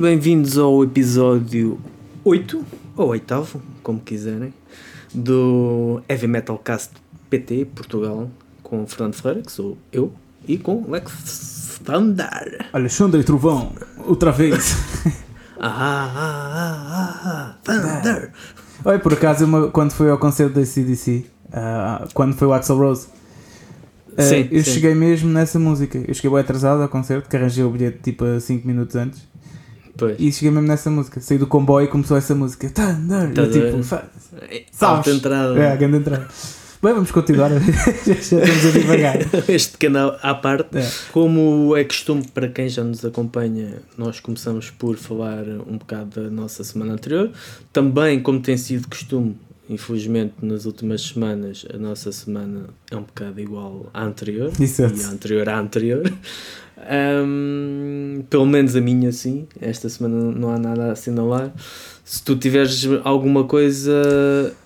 bem-vindos ao episódio 8, ou oitavo, como quiserem, do Heavy Metal Cast PT Portugal, com Fernando Ferreira, que sou eu, e com Lex Thunder. Alexandre Trovão, outra vez. Ah, ah, ah, ah, ah, Thunder. Olha, por acaso, quando fui ao concerto da CDC, ah, quando foi o Axel Rose, ah, Sim, eu sim. cheguei mesmo nessa música. Eu cheguei bem atrasado ao concerto, que arranjei o bilhete tipo a 5 minutos antes. Pois. E cheguei mesmo nessa música. Saí do comboio e começou essa música. Thunder! A ver? tipo, sabes? entrada. É, a grande entrada. Bem, vamos continuar. já estamos a divagar. Este canal à parte. É. Como é costume para quem já nos acompanha, nós começamos por falar um bocado da nossa semana anterior. Também, como tem sido costume, infelizmente nas últimas semanas, a nossa semana é um bocado igual à anterior. Exato. E a anterior à anterior. Ahm, pelo menos a minha, sim. Esta semana não há nada a assinalar. Se tu tiveres alguma coisa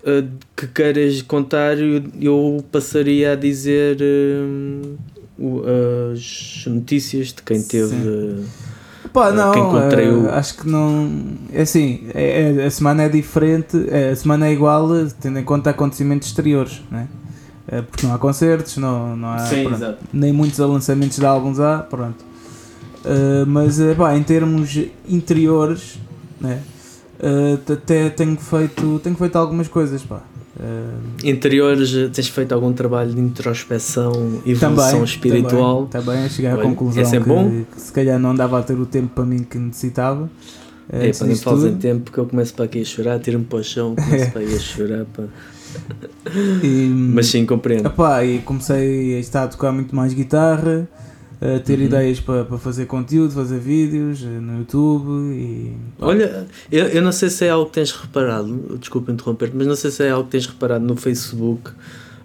ah, que queiras contar, eu, eu passaria a dizer o- as notícias de quem teve. Sim. Pá, Ah, não, quem encontrei ah, o- acho que não. É assim, é- é- a semana é diferente, é, a semana é igual, tendo em conta acontecimentos exteriores, né? É, porque não há concertos, não, não há. Sim, pronto, nem muitos lançamentos de álbuns há, pronto. Ah, mas, eh, pá, em termos interiores, né? t- até tenho feito, tenho feito algumas coisas, pá. Interiores, tens feito algum trabalho de introspeção, evolução também, espiritual? Também, também cheguei à Olha, conclusão é que, bom. que se calhar não dava a ter o tempo para mim que necessitava. É, para em tudo. tempo que eu começo para aqui a chorar, tiro-me para o chão, começo para aí a chorar. pá. E, Mas sim, compreendo. epá, e comecei a estar a tocar muito mais guitarra, a ter Uhum. ideias para, fazer conteúdo, fazer vídeos eh, no YouTube e. Olha, eu, eu não sei se é algo que tens reparado, desculpa interromper mas não sei se é algo que tens reparado no Facebook,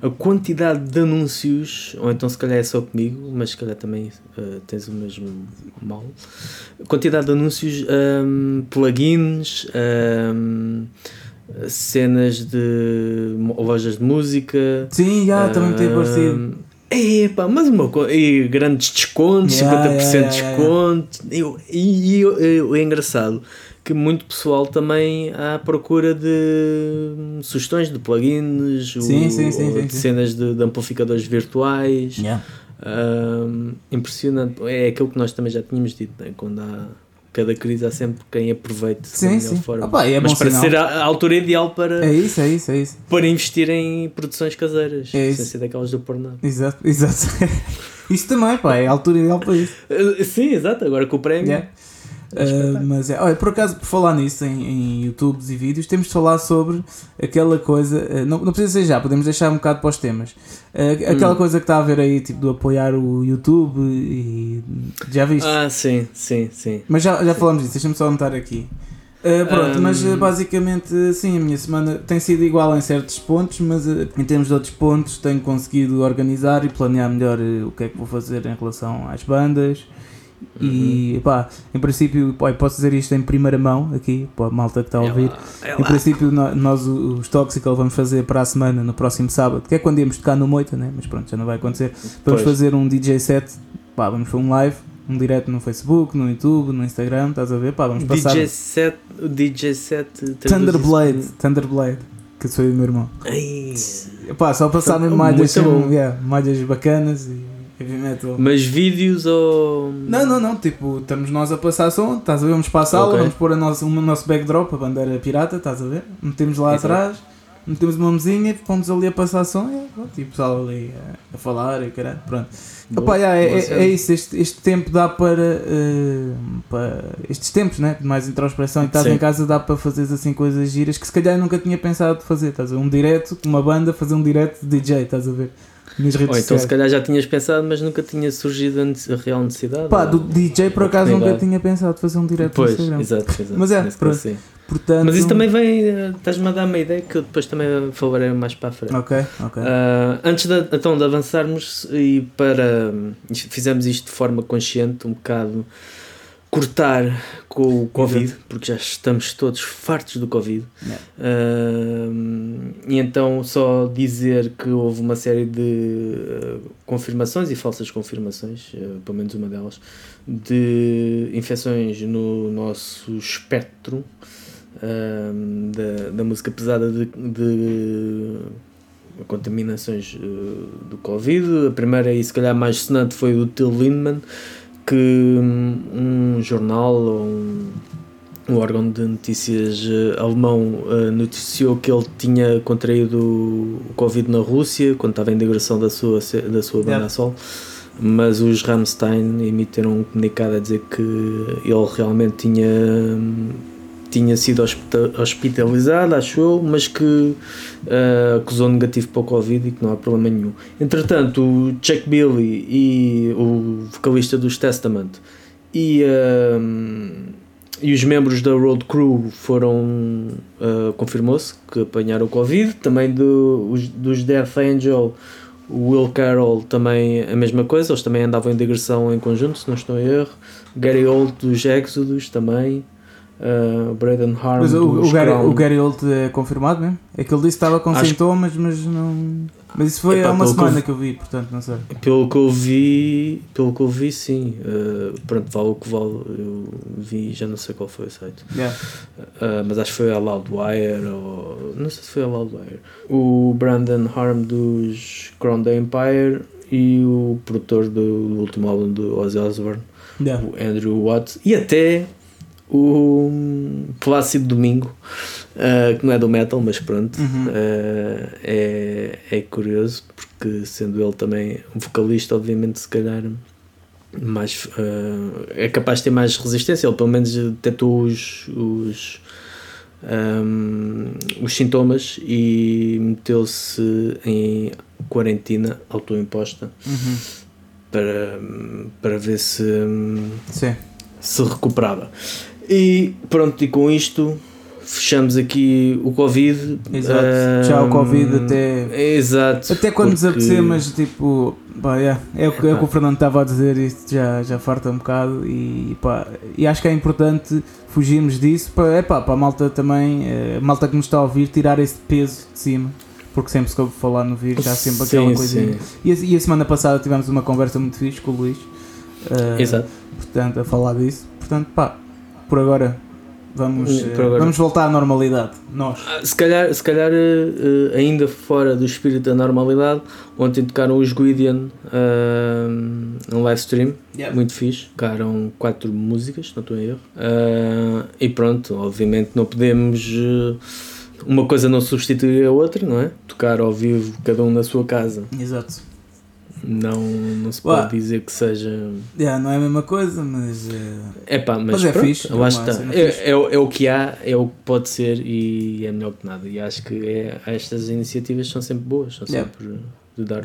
a quantidade de anúncios, ou então se calhar é só comigo, mas se calhar também eh, tens o mesmo mal, a quantidade de anúncios, ahm, plugins, ahm, cenas de lojas de música. Sim, já, também me tem parecido. Epá, mas uma coisa. E grandes descontos, Yeah, 50% de yeah, yeah, desconto. E, e é engraçado que muito pessoal também à procura de hum, sugestões de plugins, Sim, sim, sim, de cenas de, de amplificadores virtuais. Yeah. Hum, impressionante. É aquilo que nós também já tínhamos dito, né? quando há cada crise há sempre quem aproveite da Sim, melhor sim. forma. Opa, é Mas para sinal. ser a, altura ideal para, É isso, é isso, é isso. para investir em produções caseiras, É sem ser daquelas do pornô. Exato, exato. isso também, pá, é a altura ideal para isso. Uh, Sim, exato, agora com o prémio. Yeah. Uh, mas é, olha, por acaso, por falar nisso em, em YouTubes e vídeos, temos de falar sobre aquela coisa. uh, não, não precisa ser já, podemos deixar um bocado para os temas. Uh, aquela Hum. coisa que está a ver aí, tipo, do apoiar o YouTube e. Já viste? Ah, sim, sim, sim. Mas já, já falamos disso, deixa-me só anotar aqui. Uh, pronto, Um, mas uh, basicamente, sim, a minha semana tem sido igual em certos pontos, mas uh, em termos de outros pontos tenho conseguido organizar e planear melhor uh, o que é que vou fazer em relação às bandas. E pá, em princípio, pá, posso dizer isto em primeira mão aqui, para a malta que está a É ouvir. lá, é Em princípio, nós os Toxical vamos fazer para a semana, no próximo sábado, que é quando íamos tocar no Moita, né? mas pronto, já não vai acontecer. Vamos Pois. fazer um DJ set, pá, vamos fazer um live, um direto no Facebook, no YouTube, no Instagram, estás a ver? Pá, vamos passar. DJ set, o DJ set Thunderblade, Thunderblade, que e o meu irmão. Ai, Pá, só passar Muito mesmo malhas, yeah, malhas bacanas e heavy metal. Mas vídeos ou. Não, não, não, tipo, estamos nós a passar som, estás a ver? Vamos para a sala, Ok. vamos pôr a nossa, o nosso backdrop, a bandeira pirata, estás a ver? Metemos lá Exato. atrás, metemos uma mesinha, fomos ali a passar som e pronto, e o pessoal ali a, a falar e caralho, pronto. Boa, Opa, yeah, é, cena. é isso, este, este tempo dá para, eh, para. Estes tempos, né? De mais introspeção e estás Sim. em casa dá para fazeres assim coisas giras que se calhar nunca tinha pensado fazer, estás a ver? Um direto, com uma banda, fazer um direto de DJ, estás a ver? Nas redes Ou então sociais. se calhar já tinhas pensado, mas nunca tinha surgido a real necessidade. Pá, ou- do DJ por acaso nunca tinha pensado fazer um direto Pois, no Instagram. exato, exato. Mas é, pronto. Portanto, Mas isso também vem. eh, Estás-me a dar uma ideia que eu depois também falarei mais para a frente. Ok, ok. Ah, antes de, então de avançarmos e para isto- fizemos isto de forma consciente, um bocado cortar com o Covid, porque já estamos todos fartos do Covid. Uh, e então só dizer que houve uma série de uh, confirmações e falsas confirmações, uh, pelo menos uma delas, de infecções no nosso espectro da, da música pesada de, de contaminações do Covid. A primeira e se calhar mais sonante foi o Till Lindemann que um jornal ou um, um órgão de notícias uh, alemão uh, noticiou que ele tinha contraído o Covid na Rússia quando estava em digressão da sua, da sua banda yeah. sol mas os Rammstein emitiram um comunicado a dizer que ele realmente tinha tinha sido hospitalizado, acho eu, mas que uh, acusou negativo para o Covid e que não há problema nenhum. Entretanto, o Chuck Billy e o vocalista dos Testament e, uh, e os membros da Road Crew foram, uh, confirmou-se que apanharam o Covid, também do, os, dos Death Angel. O Will Carroll também a mesma coisa, eles também andavam em digressão em conjunto, se não estou em erro. Gary Old dos Exodus também uh, Braden Harm. Mas o, o, Gary, o Gary Old é confirmado mesmo? É que ele disse que estava com Acho sintomas, mas não. Mas isso foi há uma semana que eu, que eu, vi, portanto não sei. Pelo que eu vi, pelo que eu vi, sim. Uh, pronto, vale o que vale. Eu vi, já não sei qual foi o site. Yeah. Uh, mas acho que foi a Loudwire ou. Não sei se foi a Loudwire. O Brandon Harm dos Crown the Empire e o produtor do, do último álbum do Ozzy Osbourne, yeah. o Andrew Watts, e até o Plácido Domingo, uh, que não é do metal, mas pronto, uhum. uh, é, é curioso, porque sendo ele também um vocalista, obviamente, se calhar mais, uh, é capaz de ter mais resistência. Ele, pelo menos, detectou os, os, um, os sintomas e meteu-se em quarentena autoimposta uhum. para, para ver se. Sim se recuperava. E pronto, e com isto fechamos aqui o Covid. Exato. Um, Já o Covid até. Exato. Até quando porque... nos apetecer, mas tipo. Pá, yeah, é, o que, é o que o Fernando estava a dizer, isto já, já farta um bocado e, pá, e acho que é importante fugirmos disso para, é pá, para a malta também, eh, a malta que nos está a ouvir, tirar esse peso de cima porque sempre se ouve falar no vírus, há sempre aquela coisinha. E a, e a, semana passada tivemos uma conversa muito fixe com o Luís. Uh, Exato. Portanto, a falar disso. Portanto, pá, por agora vamos, hum, por agora. vamos voltar à normalidade. Nós. Ah, se calhar, se calhar uh, ainda fora do espírito da normalidade, ontem tocaram os Guidian uh, um live stream, yeah. muito fixe. Tocaram quatro músicas, não estou em erro. Uh, e pronto, obviamente não podemos. uma coisa não substituir a outra, não é? Tocar ao vivo, cada um na sua casa. Exato não, não se pode dizer que seja. Yeah, não é a mesma coisa, mas. É pá, mas, mas é pronto, fixe. Lá está. É, é, é, é, o que há, é o que pode ser e é melhor que nada. E acho que é, estas iniciativas são sempre boas, são yeah. sempre de dar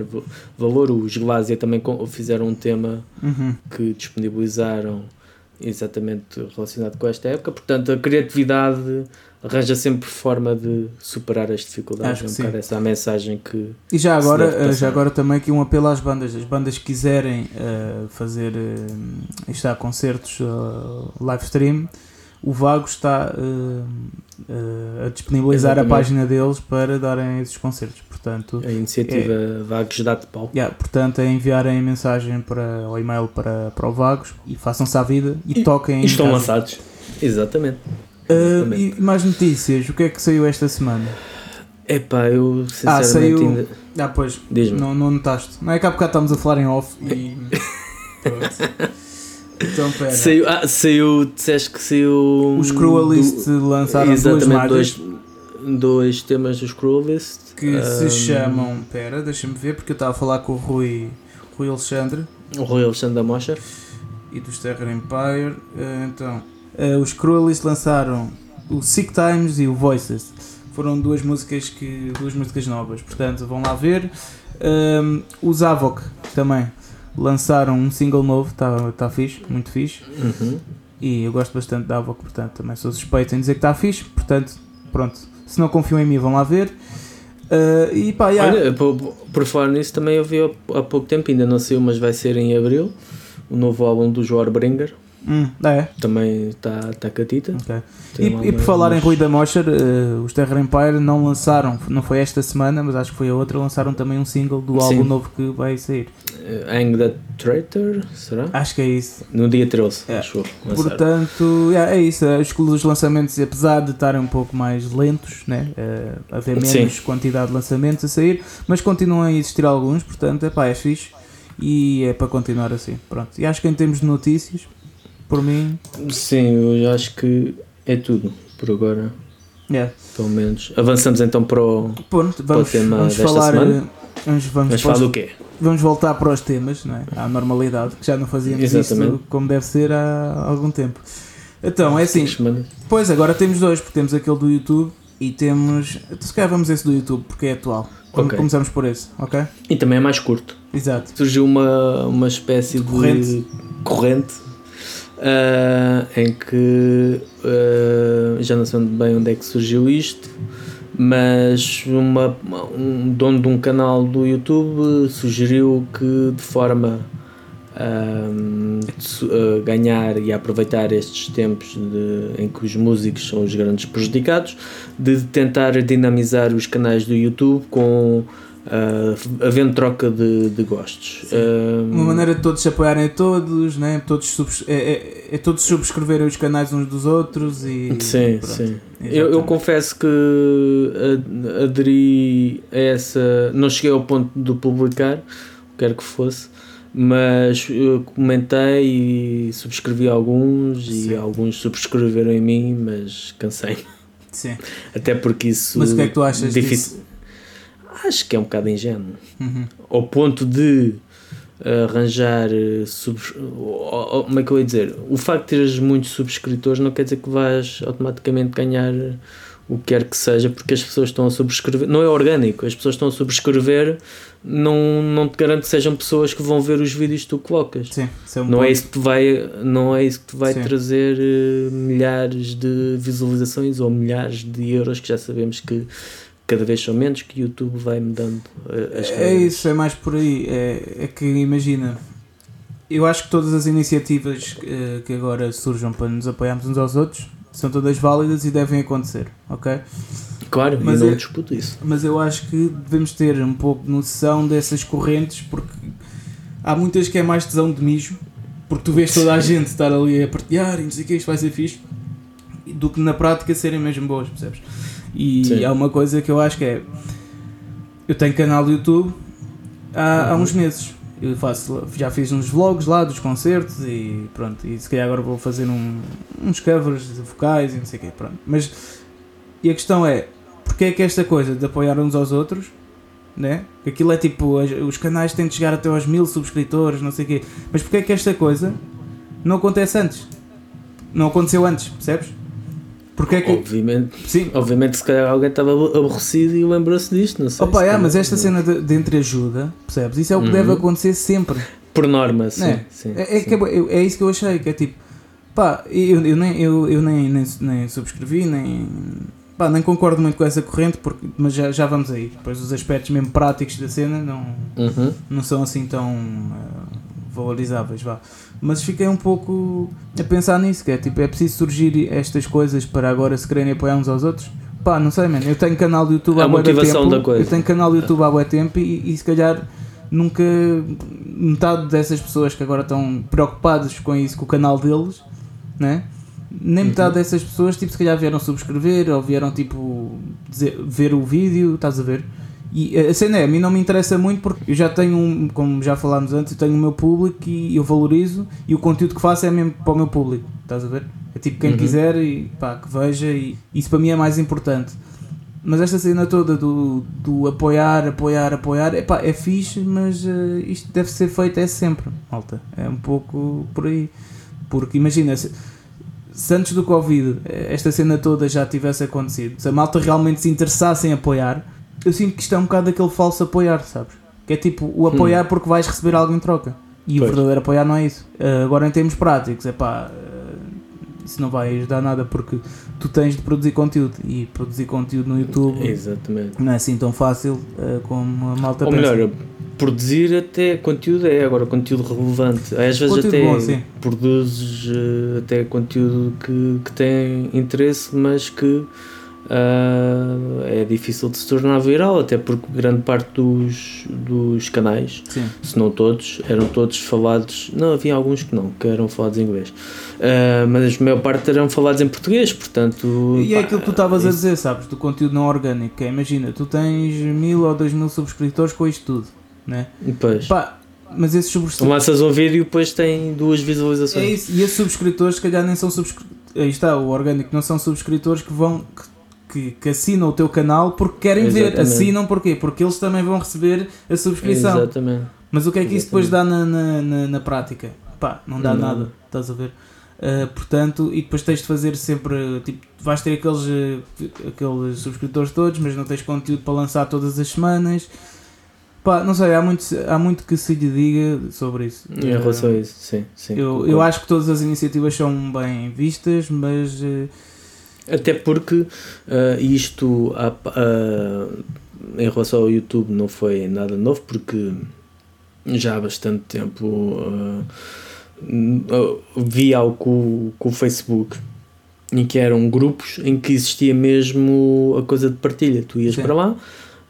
valor. Os Glásia também fizeram um tema uhum. que disponibilizaram exatamente relacionado com esta época. Portanto, a criatividade arranja sempre forma de superar as dificuldades. Acho é um essa a mensagem que. E já agora, eh, já agora também aqui um apelo às bandas. As bandas que quiserem uh, fazer uh, está concertos uh, live stream, o Vago está uh, a disponibilizar Exatamente. a página deles para darem esses concertos. Portanto, a iniciativa é, Vagos dá de pau. Yeah, portanto, é enviarem mensagem para o e-mail para, para o Vagos e façam-se à vida e, e toquem. E estão lançados. Exatamente. Uh, e mais notícias, o que é que saiu esta semana? Epá, eu sinceramente ah, saiu... ainda... Ah, pois, não, não notaste. Não é que há bocado estamos a falar em off e... então, pera. Saiu, ah, saiu, disseste que saiu... Os Cruelist do... lançaram Exatamente, duas dois, dois temas dos Cruelist. Que um... se chamam... Pera, deixa-me ver, porque eu estava a falar com o Rui, Rui Alexandre. O Rui Alexandre da Mocha. E dos Terror Empire. Uh, então... Uh, os Cruelis lançaram o Sick Times e o Voices. Foram duas músicas que duas músicas novas, portanto vão lá ver. Um, os Avok também lançaram um single novo, está tá fixe, muito fixe. Uhum. E eu gosto bastante da Avok, portanto também sou suspeito em dizer que está fixe. Portanto, pronto, se não confiam em mim, vão lá ver. Uh, e pá, yeah. Olha, por, por falar nisso, também eu vi há pouco tempo, ainda não saiu, mas vai ser em abril, o novo álbum do Joar Bringer Hum, é. Também está tá catita. ok. Tem E, e por falar em Rui da Mosher, eh, os Terra Empire não lançaram, não foi esta semana, mas acho que foi a outra, lançaram também um single do Sim. álbum novo que vai sair. Eh, Hang the Traitor, será? Acho que é isso. No dia 13, É. acho eu. Portanto, yeah, é isso. Os, os lançamentos, apesar de estarem um pouco mais lentos, né? eh, haver Sim. menos quantidade de lançamentos a sair, mas continuam a existir alguns, portanto, epá, é fixe e é para continuar assim. Pronto. E acho que em termos de notícias, por mim, Sim, eu acho que é tudo por agora, yeah. pelo menos. Avançamos então para o. Pronto, vamos, tema vamos desta falar. semana? eh, Vamos, vamos, Mas para os- fala do quê? vamos voltar para os temas, não é? à normalidade, que já não fazíamos Exatamente. isso como deve ser há algum tempo. Então, é assim. Pois, agora temos dois, porque temos aquele do YouTube e temos. Se calhar vamos esse do YouTube, porque é atual. Come- Ok. Começamos por esse, ok? E também é mais curto. Exato. Surgiu uma, uma espécie de Corrente. corrente ah, em que ah, já não sei bem onde é que surgiu isto, mas uma, um dono de um canal do YouTube sugeriu que de forma a su- a ganhar e aproveitar estes tempos de- em que os músicos são os grandes prejudicados, de tentar dinamizar os canais do YouTube com ah, havendo troca de, de gostos. Ah, Uma maneira de todos se apoiarem a todos, né? todos subs- é, é, é todos subscreverem os canais uns dos outros e. Sim, pronto. sim. Eu, eu confesso que ad- aderi a essa. Não cheguei ao ponto de publicar, quer que fosse, mas eu comentei e subscrevi alguns Sim. e alguns subscreveram em mim, mas cansei. Sim. Até porque isso. Mas o que é que tu achas difícil. Acho que é um bocado ingênuo. Uhum. Ao ponto de arranjar eh, subs... como é que eu ia dizer? O facto de teres muitos subscritores não quer dizer que vais automaticamente ganhar o que quer que seja porque as pessoas estão a subscrever, não é orgânico, as pessoas estão a subscrever não, não te garante que sejam pessoas que vão ver os vídeos que tu colocas. Sim, isso é um Não é isso que te vai, não é isso que te vai Sim. trazer eh, milhares de visualizações ou milhares de euros que já sabemos que cada vez são menos que o YouTube vai me dando eh, as É coisas. isso, é mais por aí. É, é que imagina, eu acho que todas as iniciativas eh, que agora surjam para nos apoiarmos uns aos outros são todas válidas e devem acontecer, ok? Claro, Mas e não é- disputo isso. Mas eu acho que devemos ter um pouco de noção dessas correntes porque há muitas que é mais tesão de mijo, porque tu vês toda a gente estar ali a partilhar e não sei o que, isto vai ser fixe, do que na prática serem mesmo boas, percebes? E Sim. há uma coisa que eu acho que é. Eu tenho canal do YouTube há, há Uhum. uns meses. Eu faço, já fiz uns vlogs lá dos concertos e pronto. E se calhar agora vou fazer um- uns covers de vocais e não sei o quê, pronto. Mas e a questão é, porque é que esta coisa de apoiar uns aos outros, né? Que Aquilo é tipo, os canais têm de chegar até aos mil subscritores, não sei o quê. Mas porque é que esta coisa não acontece antes? Não aconteceu antes, percebes? Porque é que. Obviamente, Sim, obviamente se calhar alguém estava aborrecido e lembrou-se disto, não sei. Opa, se é, mas esta cena de, de entreajuda, percebes? Isso é o que Uhum. deve acontecer sempre. Por norma, sim. É. sim, É, é, sim. é, é isso que eu achei, que é tipo, pá, eu, eu, nem, eu, eu nem, nem, nem subscrevi, nem, pá, nem concordo muito com essa corrente, porque, mas já, já vamos aí. Depois os aspectos mesmo práticos da cena não, Uhum. não são assim tão eh, valorizáveis, vá. Mas fiquei um pouco a pensar nisso, que é tipo, é preciso surgir estas coisas para agora se quererem apoiar uns aos outros. Pá, não sei, mano, eu tenho canal do YouTube A há bué motivação tempo, da coisa. eu tenho canal do YouTube há bué tempo e, e se calhar nunca metade dessas pessoas que agora estão preocupadas com isso, com o canal deles, né? Nem Uhum. metade dessas pessoas, tipo, se calhar vieram subscrever ou vieram, tipo, dizer- ver o vídeo, estás a ver? E a cena é, a mim não me interessa muito porque eu já tenho, um, como já falámos antes, eu tenho o meu público e eu valorizo e o conteúdo que faço é mesmo para o meu público, estás a ver? É tipo quem Uhum. quiser e pá, que veja e isso para mim é mais importante. Mas esta cena toda do, do apoiar, apoiar, apoiar, epá, é fixe, mas eh, isto deve ser feito é sempre, malta. É um pouco por aí. Porque imagina, se, se antes do Covid eh, esta cena toda já tivesse acontecido, se a malta realmente se interessasse em apoiar, eu sinto que isto é um bocado aquele falso apoiar, sabes? Que é tipo o apoiar porque vais receber algo em troca. E o Pois. verdadeiro apoiar não é isso. Eh, agora, em termos práticos, é pá, isso não vai ajudar nada porque tu tens de produzir conteúdo e produzir conteúdo no YouTube Exatamente. não é assim tão fácil eh, como a malta Ou pensa. melhor, produzir até conteúdo é agora conteúdo relevante. Às vezes Conteúdo até bom, produzes eh, até conteúdo que, que tem interesse, mas que ah, é difícil de se tornar viral, até porque grande parte dos, dos canais, Sim. se não todos, eram todos falados. Não, havia alguns que não, que eram falados em inglês. Ah, mas a maior parte eram falados em português, portanto. E é pá, aquilo que tu estavas a isso- dizer, sabes? Do conteúdo não orgânico. é, Imagina, tu tens mil ou dois mil subscritores com isto tudo, né? Pois. Pá, mas esses subscritores. Lanças um vídeo e depois tem duas visualizações. É isso, e esses subscritores, se calhar, nem são subscritores. Aí está, o orgânico não são subscritores que vão. que, que, que assinam o teu canal porque querem ver. Exatamente. Assinam porquê? Porque eles também vão receber a subscrição. Exatamente. Mas o que é que isso depois dá na, na, na, na prática? Pá, não dá Nada. nada, estás a ver? Uh, portanto, e depois tens de fazer sempre, tipo, vais ter aqueles, uh, aqueles subscritores todos, mas não tens conteúdo para lançar todas as semanas. Pá, não sei, há muito, há muito que se lhe diga sobre isso. Em relação a isso, sim. sim eu, concordo. eu acho que todas as iniciativas são bem vistas, mas uh, Até porque ah, isto ah, ah, em relação ao YouTube não foi nada novo, porque já há bastante tempo ah, vi algo com, com o Facebook em que eram grupos em que existia mesmo a coisa de partilha. Tu ias Sim. para lá,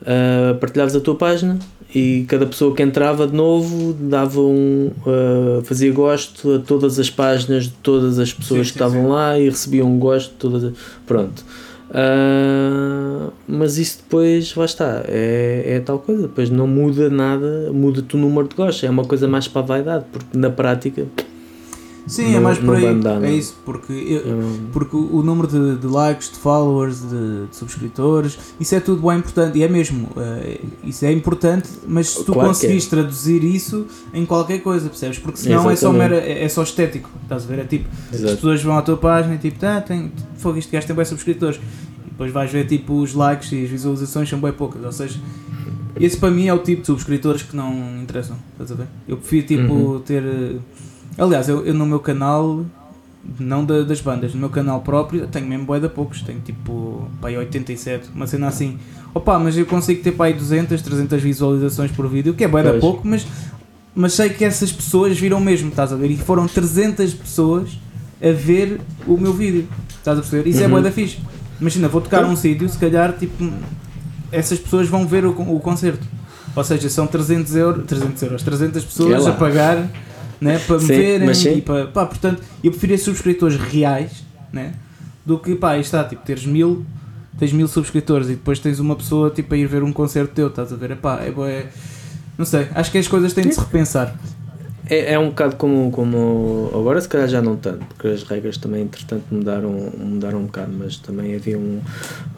ah, partilhavas a tua página e cada pessoa que entrava de novo dava um, ah, fazia gosto a todas as páginas de todas as pessoas Sim, que estavam sim. lá e recebiam um gosto de todas as... pronto. Ah, mas isso depois lá está é, é tal coisa, depois não muda nada muda-te o número de gostos, é uma coisa mais para a vaidade porque na prática sim, é Não- mais por aí. não. é isso, porque eu- é, Porque o número de, de likes, de followers, de, de subscritores, isso é tudo bem importante. E é mesmo, eh, isso é importante, mas se tu Claro é. conseguires traduzir isso em qualquer coisa, percebes? Porque senão é só, mera, é, é só estético. Estás a ver? É tipo, as exato. pessoas vão à tua página e tipo, tá, tem, fogo, este gajo tem bem subscritores. E depois vais ver tipo os likes e as visualizações são bem poucas. Ou seja, esse para mim é o tipo de subscritores que não interessam. Estás a ver? Eu prefiro tipo Uhum. ter. Aliás, eu, eu no meu canal, não da- das bandas, no meu canal próprio, tenho mesmo de poucos. Tenho tipo, pá, aí 87, uma cena assim. Opa, mas eu consigo ter pá, aí 200, 300 visualizações por vídeo, que é Pois. pouco, mas, mas sei que essas pessoas viram mesmo, estás a ver? E foram 300 pessoas a ver o meu vídeo, estás a perceber? Isso é Uhum. bué da fixe. Imagina, vou tocar um sítio, se calhar, tipo, essas pessoas vão ver o, o concerto. Ou seja, são 300 euros, 300 euros, 300 pessoas É a pagar né, para me Sim, verem e para, pá, portanto, eu preferia subscritores reais, né, do que, pá, está, tipo, teres mil, tens mil subscritores e depois tens uma pessoa, tipo, a ir ver um concerto teu, estás a ver, Epá, é, bué- não sei, acho que as coisas têm de se repensar. É, é um bocado como, como agora se calhar já não tanto, porque as regras também entretanto mudaram, mudaram um bocado, mas também havia um,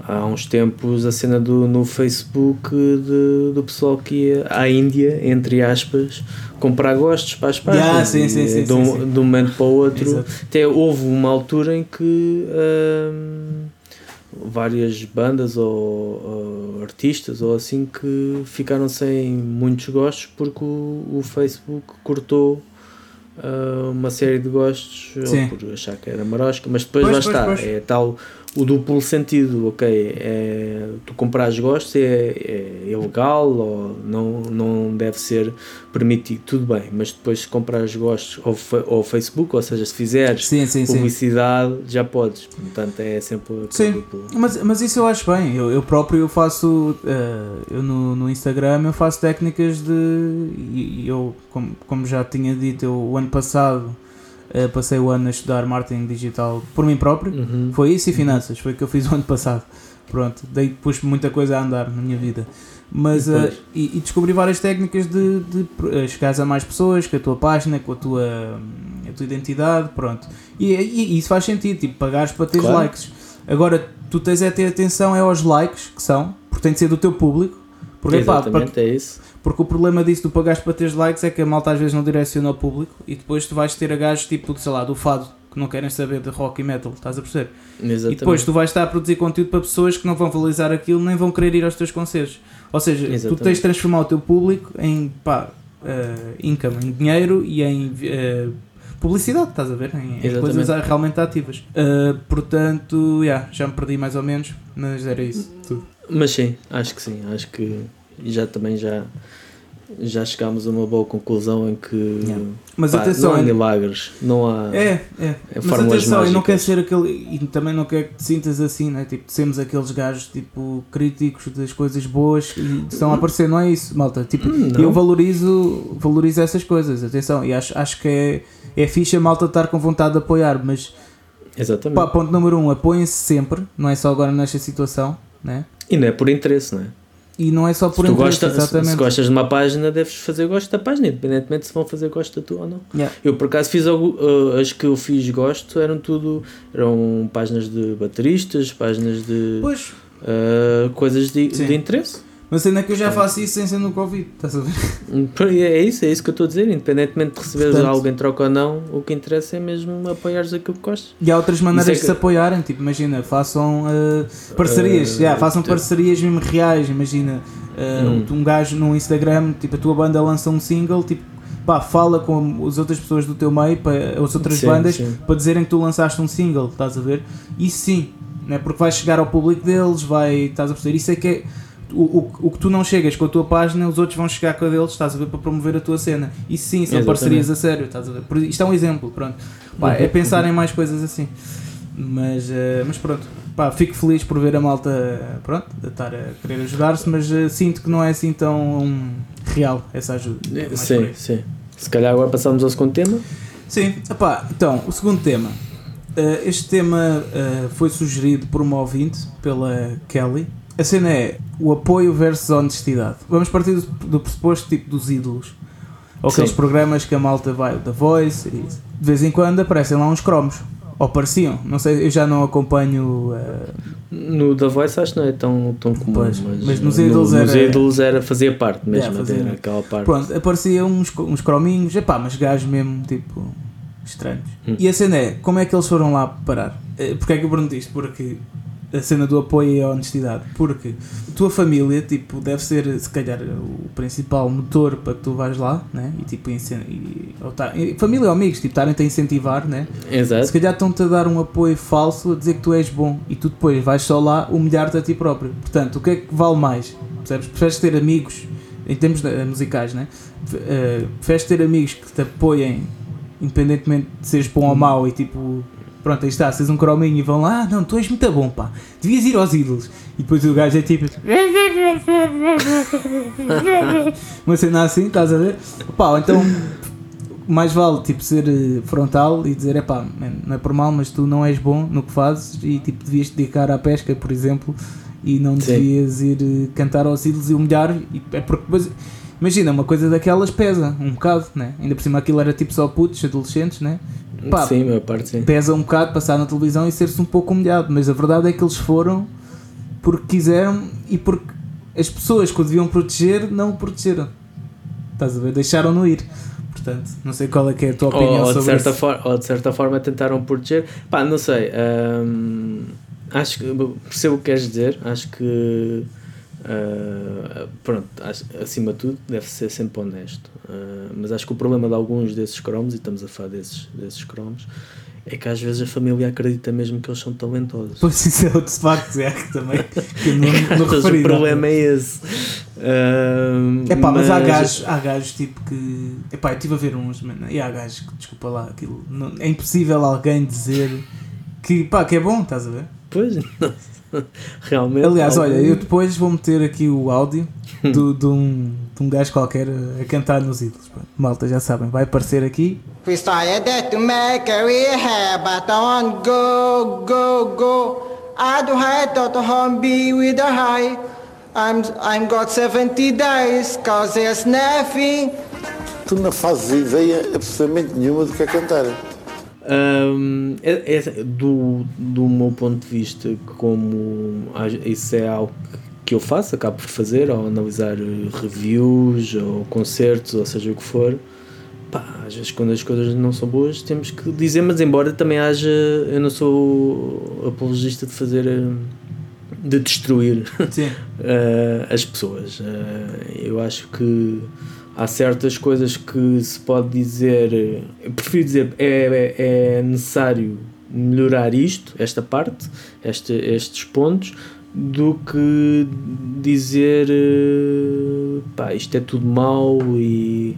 há uns tempos a cena do, no Facebook de, do pessoal que ia à Índia, entre aspas, comprar gostos para as páginas Yeah, sim, sim, sim, de, um, sim, sim. de um momento para o outro. Exato. Até houve uma altura em que hum, várias bandas ou, ou artistas ou assim que ficaram sem muitos gostos porque o, o Facebook cortou ah, uma série de gostos por achar que era marosca, mas depois Pois, lá pois, está, pois. é tal o duplo sentido, ok, é, tu compras gostos é, é ilegal ou não, não deve ser permitido, tudo bem, mas depois se compras gostos ao, ao Facebook, ou seja, se fizeres Sim, sim, sim. publicidade já podes, portanto é sempre Sim. duplo. Mas, mas isso eu acho bem. Eu, eu próprio eu faço. eh, eu no, no Instagram eu faço técnicas de. Eu, como, como já tinha dito, eu, o ano passado eh, passei o ano a estudar marketing digital por mim próprio. Uhum. Foi isso e finanças. Foi o que eu fiz o ano passado. Pronto. Daí pus muita coisa a andar na minha vida. Mas, Pois. eh, e, e descobri várias técnicas de, de eh, chegares a mais pessoas com a tua página, com a tua, a tua identidade, pronto. E, e- e isso faz sentido, tipo, pagares para teres Claro. likes. Agora, tu tens é ter atenção é aos likes, que são, porque tem de ser do teu público. Porque, pá, Exatamente, é isso. Porque o problema disso tu pagares para teres likes é que a malta às vezes não direciona ao público e depois tu vais ter a gajos tipo, sei lá, do fado, que não querem saber de rock e metal, estás a perceber? Exatamente. E depois tu vais estar a produzir conteúdo para pessoas que não vão valorizar aquilo nem vão querer ir aos teus concertos. Ou seja, tu Exatamente. tens de transformar o teu público em pá, eh, income, em dinheiro e em eh, publicidade, estás a ver? Em, em coisas realmente ativas. Eh, portanto, yeah, já me perdi mais ou menos, mas era isso. Tudo. Mas sim, acho que sim, acho que já também já já chegámos a uma boa conclusão em que Yeah. Mas pá, atenção, não há milagres, não há. É, é. Mas fórmulas atenção, eu não quero ser aquele. E também não quero que te sintas assim, né? Tipo, sermos aqueles gajos tipo críticos das coisas boas e estão a aparecer, não é isso, malta? Tipo, Hum, não. eu valorizo, valorizo essas coisas, atenção, e acho, acho que é, é fixe a malta estar com vontade de apoiar, mas Exatamente. pá, ponto número um, apoiem-se sempre, não é só agora nesta situação, né? E não é por interesse, não é? E não é só por se, gosta, se, exatamente. se gostas de uma página, deves fazer gosto da página, independentemente se vão fazer gosto da tua ou não. Yeah. Eu por acaso fiz algo, uh, as que eu fiz gosto eram tudo, eram páginas de bateristas, páginas de uh, coisas de, de interesse. Mas ainda que eu já faço isso sem ser no Covid, estás a ver? É isso, é isso que eu estou a dizer, independentemente de receberes Portanto- algo em troca ou não, o que interessa é mesmo apoiares aquilo que gostas. E há outras maneiras é de se apoiarem, tipo, imagina, façam uh, parcerias, Uh, yeah, façam tipo- parcerias mesmo reais, imagina, uh, Hum. um gajo no Instagram, tipo, a tua banda lança um single, tipo, pá, fala com as outras pessoas do teu meio, pa- as outras Sim, bandas, sim. para dizerem que tu lançaste um single, estás a ver? Isso sim, né? porque vai chegar ao público deles, vai, estás a perceber? Isso é que é. O, o, o que tu não chegas com a tua página, os outros vão chegar com a deles, estás a ver, para promover a tua cena. Isso sim, são Exatamente. parcerias a sério, estás a ver? Isto é um exemplo, pronto. Pá, é Uhum, pensar em mais coisas assim. Mas, eh, mas pronto, pá, fico feliz por ver a malta pronto, a estar a querer ajudar-se, mas eh, sinto que não é assim tão real essa ajuda. É Sim, sim. Se calhar agora passamos ao segundo tema. Sim, epá, então, o segundo tema. Uh, este tema uh, foi sugerido por uma ouvinte, pela Kelly. A cena é o apoio versus a honestidade. Vamos partir do, do pressuposto tipo dos ídolos. Ou aqueles Sim. programas que a malta vai, o The Voice, e isso. de vez em quando aparecem lá uns cromos. Ou pareciam, não sei, eu já não acompanho. uh, No The Voice acho que não é tão, tão comum, Pois, mas, mas nos no- ídolos nos era- ídolos era fazia parte mesmo, Yeah, fazia. era aquela parte. Pronto, apareciam uns, uns crominhos, epá, mas gajos mesmo, tipo, estranhos. Hum. E a cena é, como é que eles foram lá parar? Eh, Porquê é que eu pergunto isto? Porque a cena do apoio e a honestidade. Porque a tua família, tipo, deve ser, se calhar, o principal motor para que tu vais lá, né? E tipo, incen- e, ou tá- família ou amigos, tipo, estarem-te a incentivar, né? Se Exato. calhar estão-te a dar um apoio falso a dizer que tu és bom e tu depois vais só lá humilhar-te a ti próprio. Portanto, o que é que vale mais? Percebes? Preferes ter amigos, em termos de- musicais, né? Eh, preferes ter amigos que te apoiem independentemente de seres bom ou mau e tipo. Pronto, aí está, seres um crominho e vão lá, ah, não, tu és muito bom, pá, devias ir aos ídolos. E depois o gajo é tipo. Uma cena assim, estás a ver? Pá, então mais vale tipo ser eh, frontal e dizer, é pá, não é por mal, mas tu não és bom no que fazes e tipo devias te dedicar à pesca, por exemplo, e não Sim. devias ir eh, cantar aos ídolos e humilhar, e é porque depois, imagina, uma coisa daquelas pesa um bocado, né? Ainda por cima aquilo era tipo só putos, adolescentes, né? Pá, sim, a parte sim. pesa um bocado passar na televisão e ser-se um pouco humilhado, mas a verdade é que eles foram porque quiseram e porque as pessoas que o deviam proteger não o protegeram. Estás a ver? Deixaram-no ir. Portanto, não sei qual é que é a tua opinião Ou, ou, de sobre certa isso. for- ou de certa forma tentaram proteger. Pá, não sei. hum, acho que percebo o que queres dizer. Acho que ah, pronto, acima de tudo deve ser sempre honesto. Ah, mas acho que o problema de alguns desses cromos, e estamos a falar desses, desses cromos, é que às vezes a família acredita mesmo que eles são talentosos. Pois isso é outro facto, é que também que não, não Às vezes referi. o não. problema é esse. Hum, É pá, mas, há gajos, há gajos tipo que. Epá, eu estive a ver uns, mano, e há gajos que, desculpa lá, aquilo. não- é impossível alguém dizer que, pá, que é bom, estás a ver? Pois, realmente. Aliás, olha, algum- eu depois vou meter aqui o áudio do, de, um, de um gajo qualquer a, cantar nos ídolos. Malta, já sabem, vai aparecer aqui. We started to make a rehab, but I want go, go, go. I do high home be with a high. I'm, I'm got 70 days, cause there's nothing. Tu não fazes ideia absolutamente nenhuma do que é cantar. Hum, é, é- do, do meu ponto de vista, como isso é algo que eu faço, acabo por fazer, ao analisar reviews ou concertos, ou seja o que for, pá, às vezes quando as coisas não são boas temos que dizer, mas embora também haja, eu não sou apologista de fazer, de destruir eh, as pessoas. Eh, eu acho que há certas coisas que se pode dizer, eu prefiro dizer, é, é necessário melhorar isto, esta parte, este, estes pontos, do que dizer eh, pá, isto é tudo mau e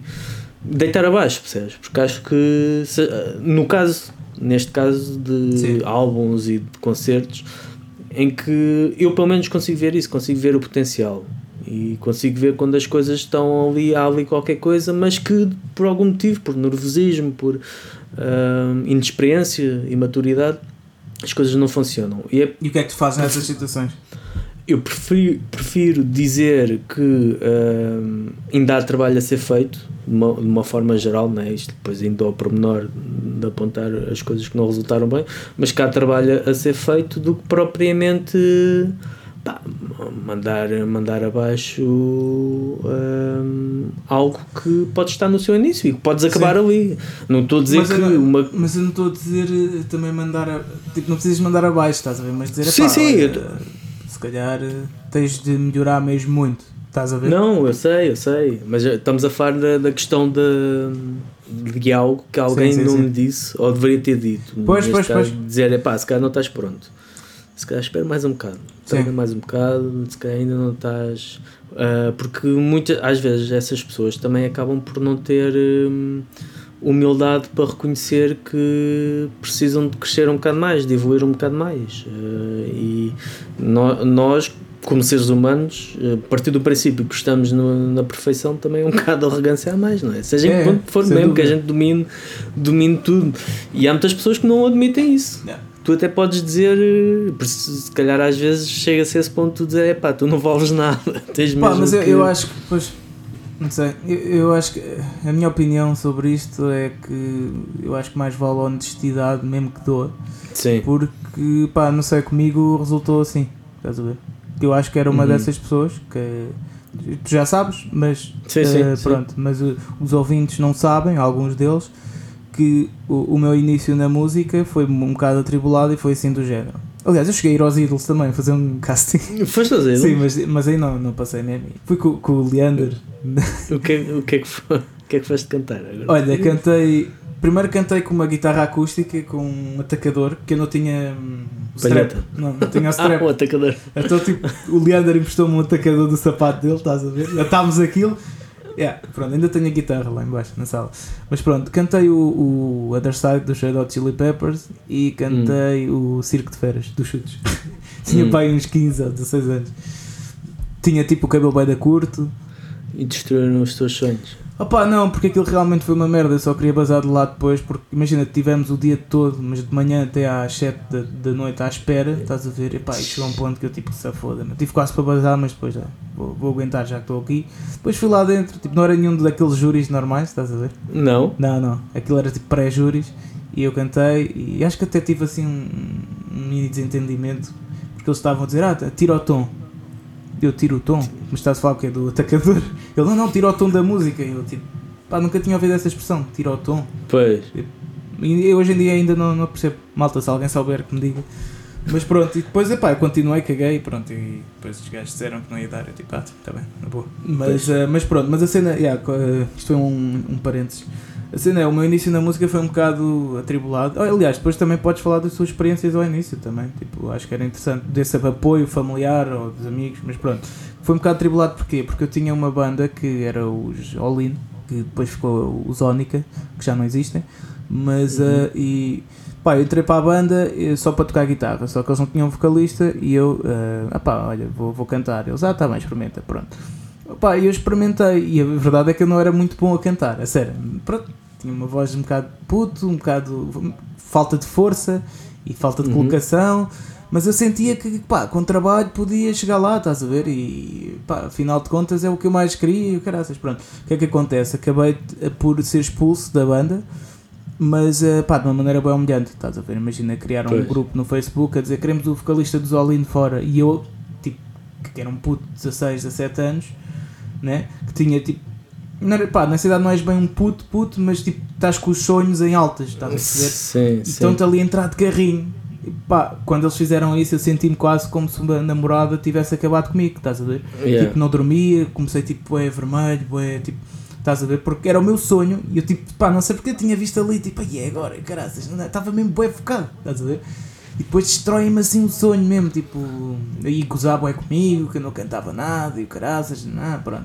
deitar abaixo, percebes? Porque acho que se- no caso, neste caso de Sim. álbuns e de concertos, em que eu pelo menos consigo ver isso, consigo ver o potencial e consigo ver quando as coisas estão ali, há ali qualquer coisa, mas que por algum motivo, por nervosismo, por ah, inexperiência, imaturidade, as coisas não funcionam. E é E o que é que tu fazes nessas situações? eu prefiro, prefiro dizer que hum, ainda há trabalho a ser feito, de uma, de uma forma geral, não é? Isto depois indo ao pormenor de apontar as coisas que não resultaram bem, mas que há trabalho a ser feito do que propriamente pá, mandar, mandar abaixo hum, algo que pode estar no seu início e que podes acabar ali. Não estou a dizer mas, que eu não, uma. mas eu não estou a dizer eh, também mandar a, tipo, não precisas mandar abaixo, estás a ver? Mas dizer Sim, "Epá, sim, olha, eu- se calhar eh, tens de melhorar mesmo muito, estás a ver? Não, eu sei, eu sei, mas estamos a falar da, da questão de, de algo que alguém sim, não sim. me disse ou deveria ter dito. Pois, pois, pois. Dizer, é pá, se calhar não estás pronto. Se calhar espera mais um bocado. Espera Sim. mais um bocado, se calhar ainda não estás. ah, porque muitas, às vezes essas pessoas também acabam por não ter hum, humildade para reconhecer que precisam de crescer um bocado mais, de evoluir um bocado mais. Ah, e nó- nós, como seres humanos, eh, a partir do princípio que estamos no- na perfeição, também é um bocado arrogância a mais, não é? Seja em É, que ponto for mesmo, que a dúvida. gente domine, domine tudo. E há muitas pessoas que não admitem isso. Yeah. Tu até podes dizer, eh, se calhar às vezes chega-se a esse ponto de dizer, pá, tu não vales nada. Tens Pá, mesmo mas eu, que... eu acho que, pois, não sei, eu, eu acho que a minha opinião sobre isto é que eu acho que mais vale a honestidade mesmo que doa, Sim. porque, pá, não sei, comigo resultou assim, estás a ver? Eu acho que era uma Uhum. dessas pessoas que tu já sabes, mas Sim, sim, eh, sim. pronto, mas uh, os ouvintes não sabem, alguns deles, que o, o meu início na música foi um bocado atribulado e foi assim do género. Aliás, eu cheguei a ir aos ídolos também, fazer um casting. Foste fazer? Sim, mas, mas aí não, não passei mesmo. Fui com, com o Leander. O que, é- o, que é que foi, o que é que foste cantar agora? Olha, cantei. Primeiro cantei com uma guitarra acústica, com um atacador, que eu não tinha. hum, o strap. Palheta. Não, não tinha Ah, strap. o atacador. Então, tipo, o Leander emprestou-me um atacador do sapato dele, estás a ver? Atámos aquilo. Yeah, pronto, ainda tenho a guitarra lá embaixo na sala. Mas pronto, cantei o, o Other Side dos Red Hot Chili Peppers e cantei o Circo de Feras dos Chutes. Tinha Hum. pai uns 15 ou 16 anos. Tinha tipo o cabelo bem da curto. E destruíram os teus sonhos. Opá, não, porque aquilo realmente foi uma merda. Eu só queria bazar de lá depois. Porque imagina, tivemos o dia todo, mas de manhã até às 7 da, da noite à espera. Estás a ver? E pá, e chegou a um ponto que eu tipo, se foda -me. Tive quase para bazar, mas depois já vou, vou aguentar já que estou aqui. Depois fui lá dentro, tipo, não era nenhum daqueles júris normais, estás a ver? Não? Não, não. Aquilo era tipo pré-júris. E eu cantei. E acho que até tive assim um, um mini desentendimento. Porque eles estavam a dizer, ah, tira o tom. Eu tiro o tom, mas estás a falar o quê? Do atacador? Ele, não, não, tira o tom da música. Eu, tipo, pá, nunca tinha ouvido essa expressão, tira o tom. Pois. E eu hoje em dia ainda não, não percebo. Malta, se alguém souber que me diga. Mas pronto, e depois, epá, eu continuei, caguei e pronto. E depois os gajos disseram que não ia dar. Eu tipo, ah, tá bem, na boa. Mas, eh, mas pronto, mas a cena, yeah, eh, isto foi um, um parênteses. A cena é, o meu início na música foi um bocado atribulado. Oh, Aliás, depois também podes falar das suas experiências ao início também. Tipo, acho que era interessante desse apoio familiar ou dos amigos, mas pronto. Foi um bocado atribulado porquê? Porque eu tinha uma banda que era os All In, que depois ficou os Ónica, que já não existem. Mas, eh, e pá, eu entrei para a banda eh, só para tocar guitarra, só que eles não tinham vocalista e eu, ah pá, olha, vou, vou cantar. Eles, ah, tá bem, experimenta, pronto. Pá, eu experimentei e a verdade é que eu não era muito bom a cantar, a sério. Pronto, tinha uma voz um bocado puto, um bocado falta de força e falta de Uhum. colocação, mas eu sentia que, pá, com trabalho podia chegar lá, estás a ver? E, pá, afinal de contas é o que eu mais queria e o caraças, pronto. O que é que acontece? Acabei eh, por ser expulso da banda, mas, eh, pá, de uma maneira bem humilhante, estás a ver? Imagina criar um grupo no Facebook a dizer queremos o vocalista dos All In fora e eu, tipo, que era um puto de 16, 17 anos, né? Que tinha tipo. Não era, pá, na cidade não és bem um puto, puto, mas tipo, estás com os sonhos em altas, estás a perceber? Sim, sim. estão-te ali a entrar de carrinho. E, pá, quando eles fizeram isso, eu senti-me quase como se uma namorada tivesse acabado comigo, estás a ver? Yeah. Tipo, não dormia, comecei tipo, bué vermelho, bué, tipo, estás a ver? Porque era o meu sonho e eu tipo, pá, não sei porque eu tinha visto ali, tipo, aí é agora, caraças, não é? estava mesmo bué focado, estás a ver? E depois destrói-me assim o sonho mesmo, tipo, aí gozavam é comigo, que eu não cantava nada e o caraças, não, pronto.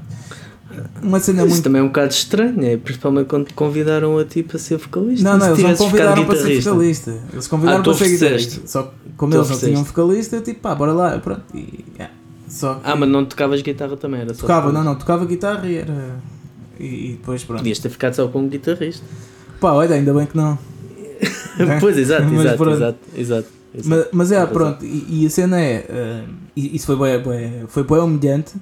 uma cena Isso muito. também é um bocado estranho, é? principalmente quando te convidaram a ti para ser vocalista. Não, não, eles não convidaram para ser vocalista. Eles convidaram Ah, para ser guitarrista. Só que como Tu eles não tinham vocalista, eu tipo, pá, bora lá, pronto. E, yeah. Só que Ah, mas não tocavas guitarra também, era só. tocava, não, não, tocava guitarra e era. E, e depois pronto. Podias ter ficado só como guitarrista. Pá, olha, ainda bem que não. Pois, exato, Mas exato, exato, exato, exato. Mas, mas é, pronto, e, e a cena é. e isso foi bué, bué- foi bué humilhante,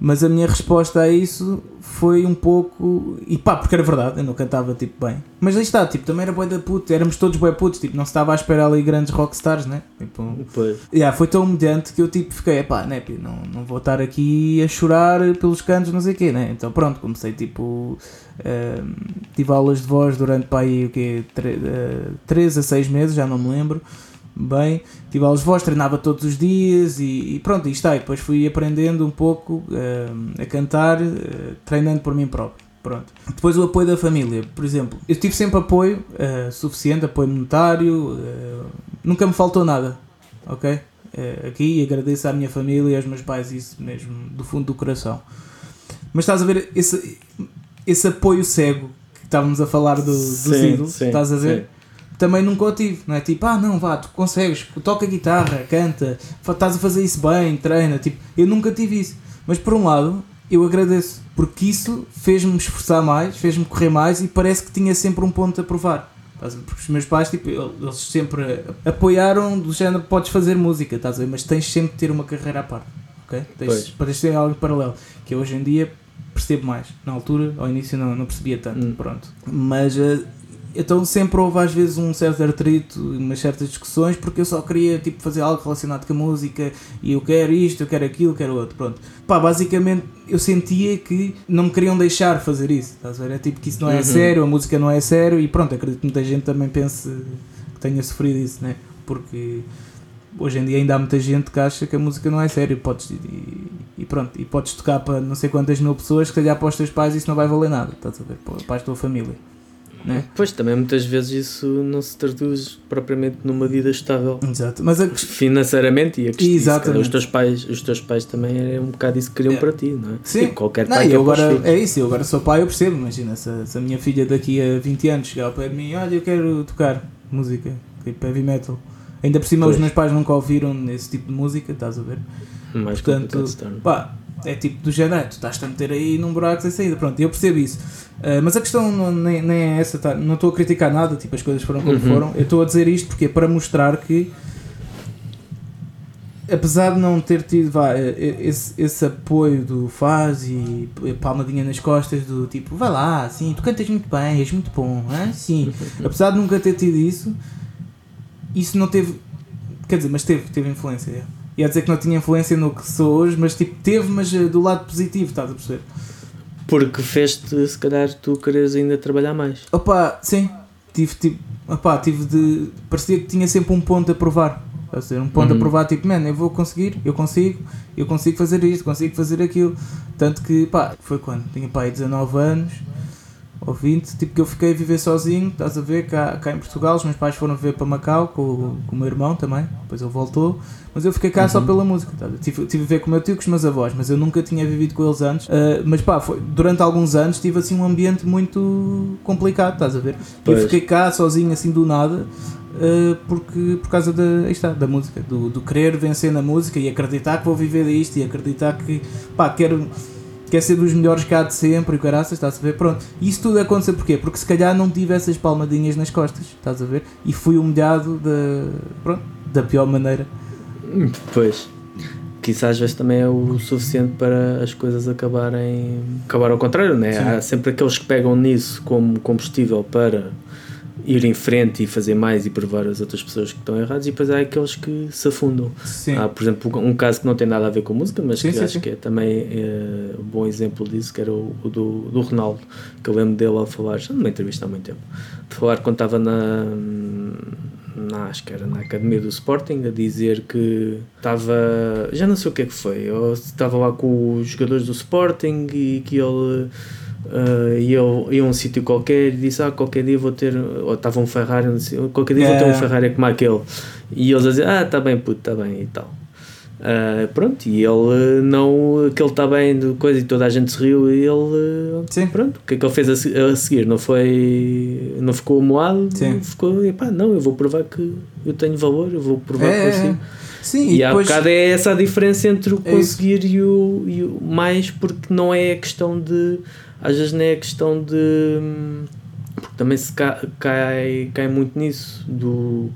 mas a minha resposta a isso foi um pouco. E pá, porque era verdade, eu não cantava tipo bem. Mas aí está, tipo, também era bué da puta, éramos todos bué putos, tipo, não se estava a esperar ali grandes rockstars, né? Tipo, Pois. yeah, foi tão humilhante que eu tipo fiquei, pá, né, não, não vou estar aqui a chorar pelos cantos, não sei o quê, né? Então pronto, comecei tipo. eh, tive aulas de voz durante pá, aí, o quê? 3 a 6 meses, já não me lembro bem. Tive aulas de voz, treinava todos os dias e, e pronto, e está. E depois fui aprendendo um pouco eh, a cantar, eh, treinando por mim próprio. Pronto. Depois o apoio da família, por exemplo, eu tive sempre apoio eh, suficiente, apoio monetário, nunca me faltou nada, ok? Aqui e agradeço à minha família e aos meus pais, isso mesmo, do fundo do coração. Mas estás a ver esse, esse apoio cego que estávamos a falar do, dos Sim, ídolos, sim, estás a ver? sim. Também nunca o tive, não é? Tipo, ah não, vá, tu consegues, toca guitarra, canta, estás a fazer isso bem, treina, tipo, eu nunca tive isso. Mas por um lado, eu agradeço, porque isso fez-me esforçar mais, fez-me correr mais e parece que tinha sempre um ponto a provar. Porque os meus pais, tipo, eles sempre apoiaram do género, podes fazer música, estás a ver? Mas tens sempre de ter uma carreira à parte, ok? Tens, ter algo paralelo, que eu hoje em dia percebo mais. Na altura, ao início não, não percebia tanto, Hum. pronto. Mas eh, então sempre houve às vezes um certo atrito, umas certas discussões, porque eu só queria tipo, fazer algo relacionado com a música e eu quero isto, eu quero aquilo, eu quero outro. Pronto. Pá, basicamente eu sentia que não me queriam deixar fazer isso. Estás a ver? É tipo que isso não é Uhum. sério, a música não é sério e pronto, acredito que muita gente também pense que tenha sofrido isso, né? Porque hoje em dia ainda há muita gente que acha que a música não é sério podes, e, e pronto, e podes tocar para não sei quantas mil pessoas, que calhar para os teus pais isso não vai valer nada, estás a ver? Para para a tua família. Né? Pois também muitas vezes isso não se traduz propriamente numa vida estável Exato. Mas a, financeiramente e a questão Exatamente. os teus pais os teus pais também é um bocado isso que queriam É. para ti não é Sim. E qualquer não, pai quer eu para agora, é isso, eu agora sou pai, eu percebo. Imagina, se, a- se a minha filha daqui a 20 anos chegar ao pé de mim, olha, eu quero tocar música, tipo heavy metal. Ainda por cima, Pois. os meus pais nunca ouviram esse tipo de música, estás a ver? mais portanto. Pá, é tipo do género, "Ah, tu estás-te a meter aí num buraco sem saída. Pronto, eu percebo isso. Ah, mas a questão não, nem, nem é essa, tá? não estou a criticar nada, tipo, as coisas foram como Uhum. foram. Eu estou a dizer isto porque é para mostrar que, apesar de não ter tido vá, eh, esse, esse apoio do faz e palmadinha nas costas do tipo, vai lá, sim, tu cantas muito bem, és muito bom, hã? sim. apesar de nunca ter tido isso, isso não teve, quer dizer, mas teve, teve influência. Ia dizer que não tinha influência no que sou hoje, mas tipo, teve, mas eh, do lado positivo, estás a perceber? porque fez-te se calhar tu queres ainda trabalhar mais Opa, sim, tive, tive, opa, tive de. Parecia que tinha sempre um ponto a provar. Estás a dizer, um ponto Uhum. a provar, tipo, man, eu vou conseguir, eu consigo, eu consigo fazer isto, consigo fazer aquilo. Tanto que, pá, foi quando? Tinha pá, aí 19 anos ou 20, tipo que eu fiquei a viver sozinho, estás a ver, cá, cá em Portugal. Os meus pais foram viver para Macau com, o- com o meu irmão também, depois ele voltou. Mas eu fiquei cá só Uhum. pela música, tive, tive a ver com o meu tio, com os meus avós, mas eu nunca tinha vivido com eles antes. Ah, mas pá, foi, durante alguns anos tive assim um ambiente muito complicado, estás a ver? Eu Pois. fiquei cá sozinho assim do nada. ah, porque por causa da, está, da música, do, do querer vencer na música e acreditar que vou viver disto e acreditar que pá, quero, quer ser dos melhores cá de sempre e caraças, estás a ver? Pronto, isso tudo aconteceu porquê? Porque se calhar não tive essas palmadinhas nas costas, estás a ver? E fui humilhado da, pronto, da pior maneira. Pois. Que isso às vezes também é o suficiente para as coisas acabarem. acabar ao contrário, né? Sim. Há sempre aqueles que pegam nisso como combustível para ir em frente e fazer mais e provar às outras pessoas que estão erradas, e depois há aqueles que se afundam. Sim. Há, por exemplo, um caso que não tem nada a ver com música, mas Sim, que sim, acho que é também é, um bom exemplo disso, que era o, o do, do Ronaldo, que eu lembro dele a falar, já numa entrevista há muito tempo, de falar quando estava na, na, acho que era na academia do Sporting, a dizer que estava, já não sei o que é que foi, ou estava lá com os jogadores do Sporting e que ele Uh, ia, ao- ia a um sítio qualquer e disse: Ah, qualquer dia vou ter. Ou estava um Ferrari, sei, qualquer dia vou ter um Ferrari como aquele. E eles a dizer: Ah, está bem, puto, está bem e tal. Ah, pronto, e ele não. que ele está bem de coisa e toda a gente se riu e ele. Sim. Pronto, o que é que ele fez a, a seguir? Não foi. não ficou moado, Sim. ficou. Epá, não, eu vou provar que eu tenho valor, eu vou provar É, que é, consigo. é. Sim, E, e há depois. bocado é essa a diferença entre o É conseguir e o, e o mais, porque não é a questão de. Às vezes não é a questão de. Porque também se ca- cai, cai muito nisso, do.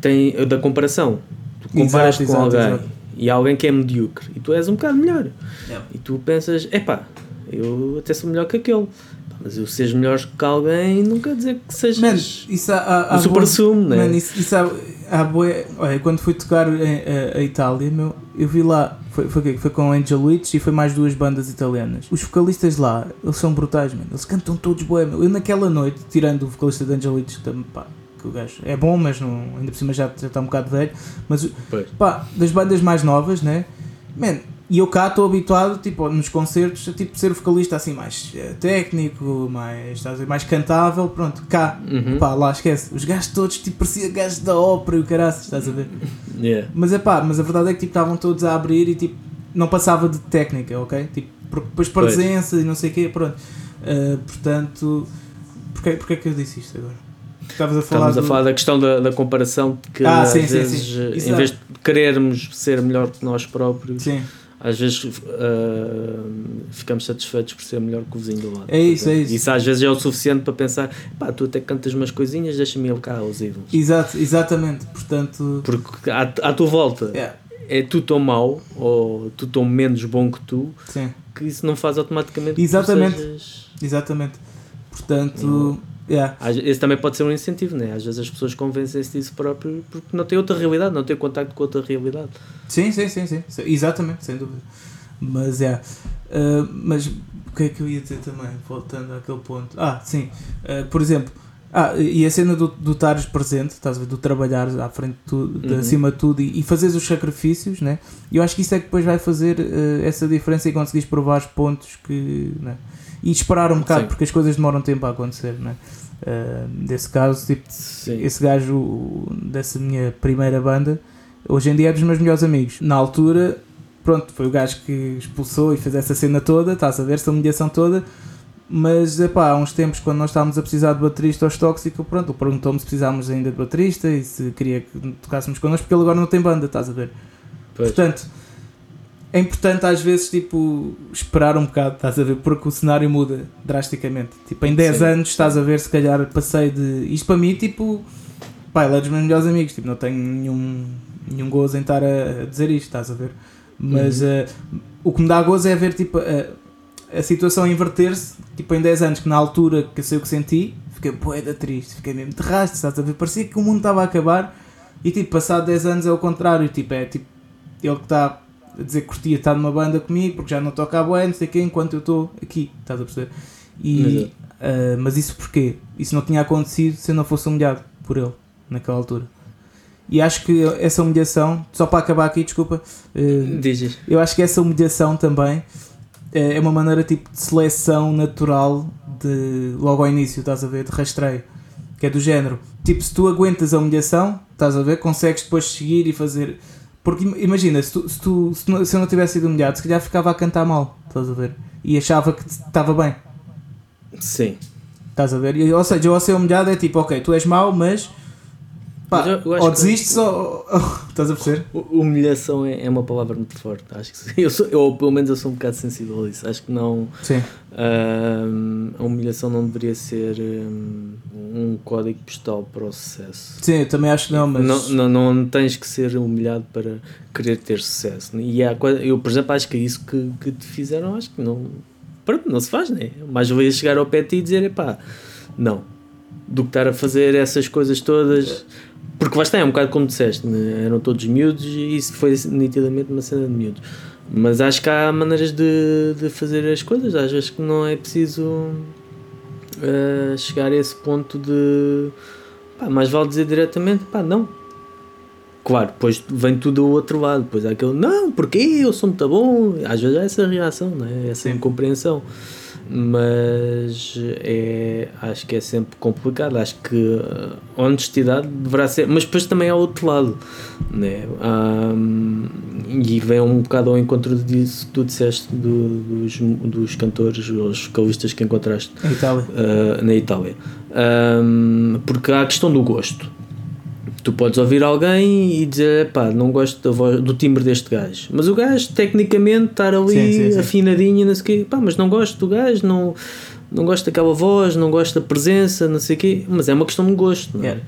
Tem, da comparação. Tu comparas Exato, com exato, alguém exato. e alguém que é medíocre e tu és um bocado melhor. Yeah. E tu pensas, epá, eu até sou melhor que aquele. Mas eu seres melhor que alguém não quer dizer que sejas. Man, isso há, há, um super-sumo, né? Man, isso, isso há, há bué- Olha, quando fui tocar em, a, a Itália, meu, eu vi lá, foi, foi, foi com Angel Witch e foi mais duas bandas italianas. Os vocalistas lá, eles são brutais, mano. Eles cantam todos bué, meu. Eu naquela noite, tirando o vocalista de Angel Witch, que, também, pá, que o gajo é bom, mas não, ainda por cima já, já está um bocado velho. Mas, Pois. pá, das bandas mais novas, né? Man, e eu cá estou habituado, tipo, nos concertos, a tipo, ser vocalista assim mais eh, técnico, mais, mais cantável, pronto, cá, Uhum. pá, lá esquece, os gajos todos, tipo, parecia gajos da ópera e o caraças, estás a ver? Yeah. Mas é pá, mas a verdade é que tipo, estavam todos a abrir e tipo, não passava de técnica, ok? Tipo, depois Pois. presença e não sei o quê, pronto. Ah, portanto, porquê, porquê é que eu disse isto agora? Estavas a falar Estamos a do- falar da questão da, da comparação que Ah, às sim, sim, vezes, sim. eh, Isso em vez de querermos ser melhor que nós próprios, Sim, às vezes ah, ficamos satisfeitos por ser melhor que o vizinho do lado. É isso, exemplo. é isso. Isso às vezes é o suficiente para pensar, pá, tu até cantas umas coisinhas, deixa-me ir cá aos ídolos. exato, exatamente, portanto, Porque à, à tua volta é, é tu tão mau ou tu tão menos bom que tu sim, que isso não faz automaticamente Exatamente. sejas- exatamente. Portanto, yeah. Esse também pode ser um incentivo, né? Às vezes as pessoas convencem-se disso próprio porque não têm outra realidade, não têm contacto com outra realidade. Sim, sim, sim, sim, exatamente, sem dúvida. Mas é. mas o que é que eu ia dizer também, voltando àquele ponto? Ah, sim, ah, por exemplo, ah, e a cena do, do estares presente, estás a ver, do trabalhares à frente de tudo, de Uhum. acima de tudo e, e fazeres os sacrifícios, né? Eu acho que isso é que depois vai fazer ah, essa diferença e conseguires provar os pontos que. Né? E esperar um bocado, Sim. porque as coisas demoram tempo a acontecer, né? Ah, nesse caso, tipo, Sim. esse gajo dessa minha primeira banda, hoje em dia é dos meus melhores amigos. Na altura, pronto, foi o gajo que expulsou e fez essa cena toda, estás a ver, essa humilhação toda. Mas, epá, há uns tempos, quando nós estávamos a precisar de baterista aos tóxicos, pronto, ele perguntou-me se precisávamos ainda de baterista e se queria que tocássemos connosco, porque ele agora não tem banda, estás a ver? Pois. Portanto, é importante às vezes, tipo, esperar um bocado, estás a ver? Porque o cenário muda drasticamente. Tipo, em 10 Sim. anos, estás a ver, se calhar passei de. Isto para mim, tipo, pá, ele é dos meus melhores amigos, tipo, não tenho nenhum, nenhum gozo em estar a, a dizer isto, estás a ver? Mas Uhum. eh, o que me dá gozo é ver, tipo, a, a situação inverter-se, tipo, em 10 anos, que na altura que eu sei o que senti, fiquei poeda triste, fiquei mesmo de rastro, estás a ver? Parecia que o mundo estava a acabar e, tipo, passado 10 anos é o contrário, tipo, é tipo, ele que está a dizer que curtia estar numa banda comigo porque já não toca a bué, não sei o quê, enquanto eu estou aqui, estás a perceber? E, ah, mas isso porquê? Isso não tinha acontecido se eu não fosse humilhado por ele naquela altura. E acho que essa humilhação, só para acabar aqui, desculpa, Dizes. eu acho que essa humilhação também eh, é uma maneira tipo de seleção natural de logo ao início, estás a ver, de rastreio, que é do género. Tipo, se tu aguentas a humilhação, estás a ver, consegues depois seguir e fazer. Porque im- imagina, se, tu, se, tu- se não- se eu não tivesse sido humilhado, se calhar ficava a cantar mal, estás a ver, e achava que estava bem. Sim. Estás a ver? Ou seja, eu ao ser humilhado é tipo, ok, tu és mau, mas. Pá, eu- eu ou que- desistes ou. estás a perceber? Humilhação é, é uma palavra muito forte. Acho que. Eu, sou, eu, pelo menos, eu sou um bocado sensível a isso. Acho que não. Sim. ahm, a humilhação não deveria ser ahm, um código postal para o sucesso. Sim, eu também acho que não, mas. Não, não, não tens que ser humilhado para querer ter sucesso. E há eu, por exemplo, acho que é isso que, que te fizeram. Acho que não. Pronto, não se faz, né? Mais valia chegar ao pé de ti e dizer: epá, não. Do que estar a fazer essas coisas todas. Porque lá está, é um bocado como disseste, né? eram todos miúdos e isso foi nitidamente uma cena de miúdos. Mas acho que há maneiras de, de fazer as coisas, às vezes que não é preciso eh, chegar a esse ponto de pá, mais vale dizer diretamente, pá, não. Claro, depois vem tudo do outro lado, depois há aquele, não, porque eu sou muito bom, às vezes há essa reação, né? essa Sim. incompreensão, mas é, acho que é sempre complicado, acho que a honestidade deverá ser, mas depois também há outro lado, né? Hum, e vem um bocado ao encontro disso que tu disseste do- dos, dos cantores, os vocalistas que encontraste Itália. uh, na Itália. Um, porque há a questão do gosto. Tu podes ouvir alguém e dizer, pá, não gosto da voz, do timbre deste gajo. Mas o gajo, tecnicamente, estar ali Sim, sim, sim. afinadinho, não sei o quê, pá, mas não gosto do gajo, não, não gosto daquela voz, não gosto da presença, não sei o quê. Mas é uma questão de gosto, não é? Yeah.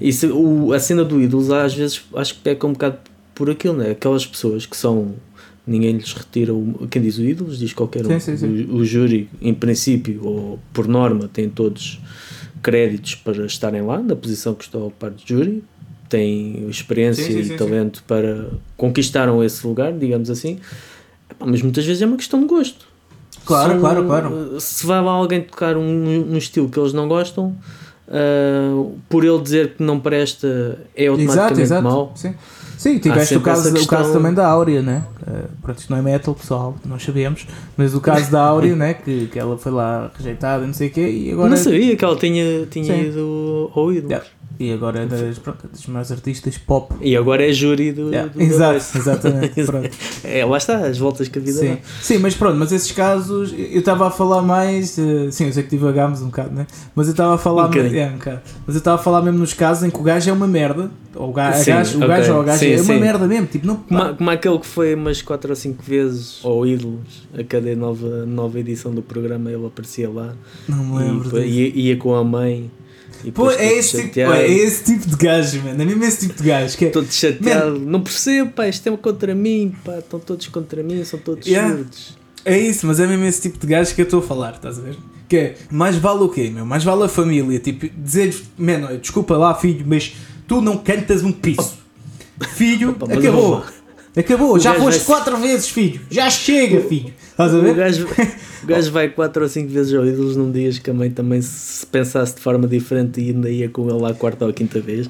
E se- o, a cena do ídolos, às vezes, acho que peca um bocado por aquilo, não é? Aquelas pessoas que são. Ninguém lhes retira o. Quem diz o ídolos diz qualquer um. O, o júri, em princípio, ou por norma, tem todos créditos para estarem lá, na posição que estão ao par de júri, têm experiência Sim, sim, e sim, sim. talento para conquistaram esse lugar, digamos assim. Epá, Mas muitas vezes é uma questão de gosto. Claro, claro, claro. Se vai lá alguém tocar um, um estilo que eles não gostam, ah, por ele dizer que não presta, é Exato, automaticamente exato. mau. Sim. Sim, tiveste o caso, essa o questão- caso também da Áurea, né? Uh, pronto, isto não é metal, pessoal, nós sabemos. Mas o caso da Áurea, né? Que, que ela foi lá rejeitada, não sei o quê, e agora. não sabia que ela tinha, tinha Sim. ido ao ídolo. Yeah. E agora é das, pronto, das maiores artistas pop. E agora é júri do. Yeah, do Exato, exatamente. pronto. É, lá está, as voltas que a vida Sim. dá. sim, mas pronto, mas esses casos, eu estava a falar mais. eh, sim, eu sei que divagámos um bocado, né? Mas eu estava a falar. Um bocadinho. é, um bocado. Mas eu estava a falar mesmo nos casos em que o gajo é uma merda. Ou o gajo, Sim, o gajo, o ok. gajo ou a gaja Sim, é uma sim. merda mesmo. Tipo, não. Como, como aquele que foi umas 4 ou 5 vezes ao Ídolos, a cada nova, nova edição do programa ele aparecia lá Não me e lembro. disso. ia, ia com a mãe e Pô, é esse, tipo, é esse tipo de gajo, mano. É mesmo esse tipo de gajo. Que é, todo chateado, não percebo, pá, isto é contra mim, pá, estão todos contra mim, são todos Yeah. surdos. é isso, mas é mesmo esse tipo de gajo que eu estou a falar, estás a ver? Que é, mais vale o quê, meu? Mais vale a família. Tipo, dizer, mano, desculpa lá, filho, mas tu não cantas um piso. Filho, acabou. Acabou, já foste quatro vezes, filho. Já chega, filho. Estás a O ver? gajo, o gajo vai 4 ou 5 vezes ao Ídolos num dia que a mãe também se pensasse de forma diferente e ainda ia com ele lá a quarta ou a quinta vez.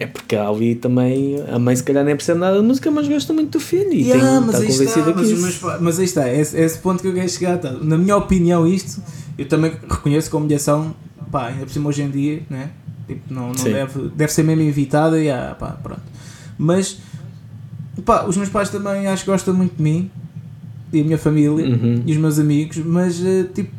É porque ali também, a mãe se calhar nem percebe nada da música, mas gosta muito do filho e Yeah, tem, mas está aí está, convencida que mas, isso. mas, aí está, é esse, é esse ponto que eu quero chegar. Tá? Na minha opinião, isto eu também reconheço que a humilhação, pá, ainda por cima hoje em dia, né? tipo, não, não Sim. deve, deve ser mesmo evitada e ah, pá, pronto. Mas pá, os meus pais também acho que gostam muito de mim e a minha família Uhum. e os meus amigos, mas eh, tipo,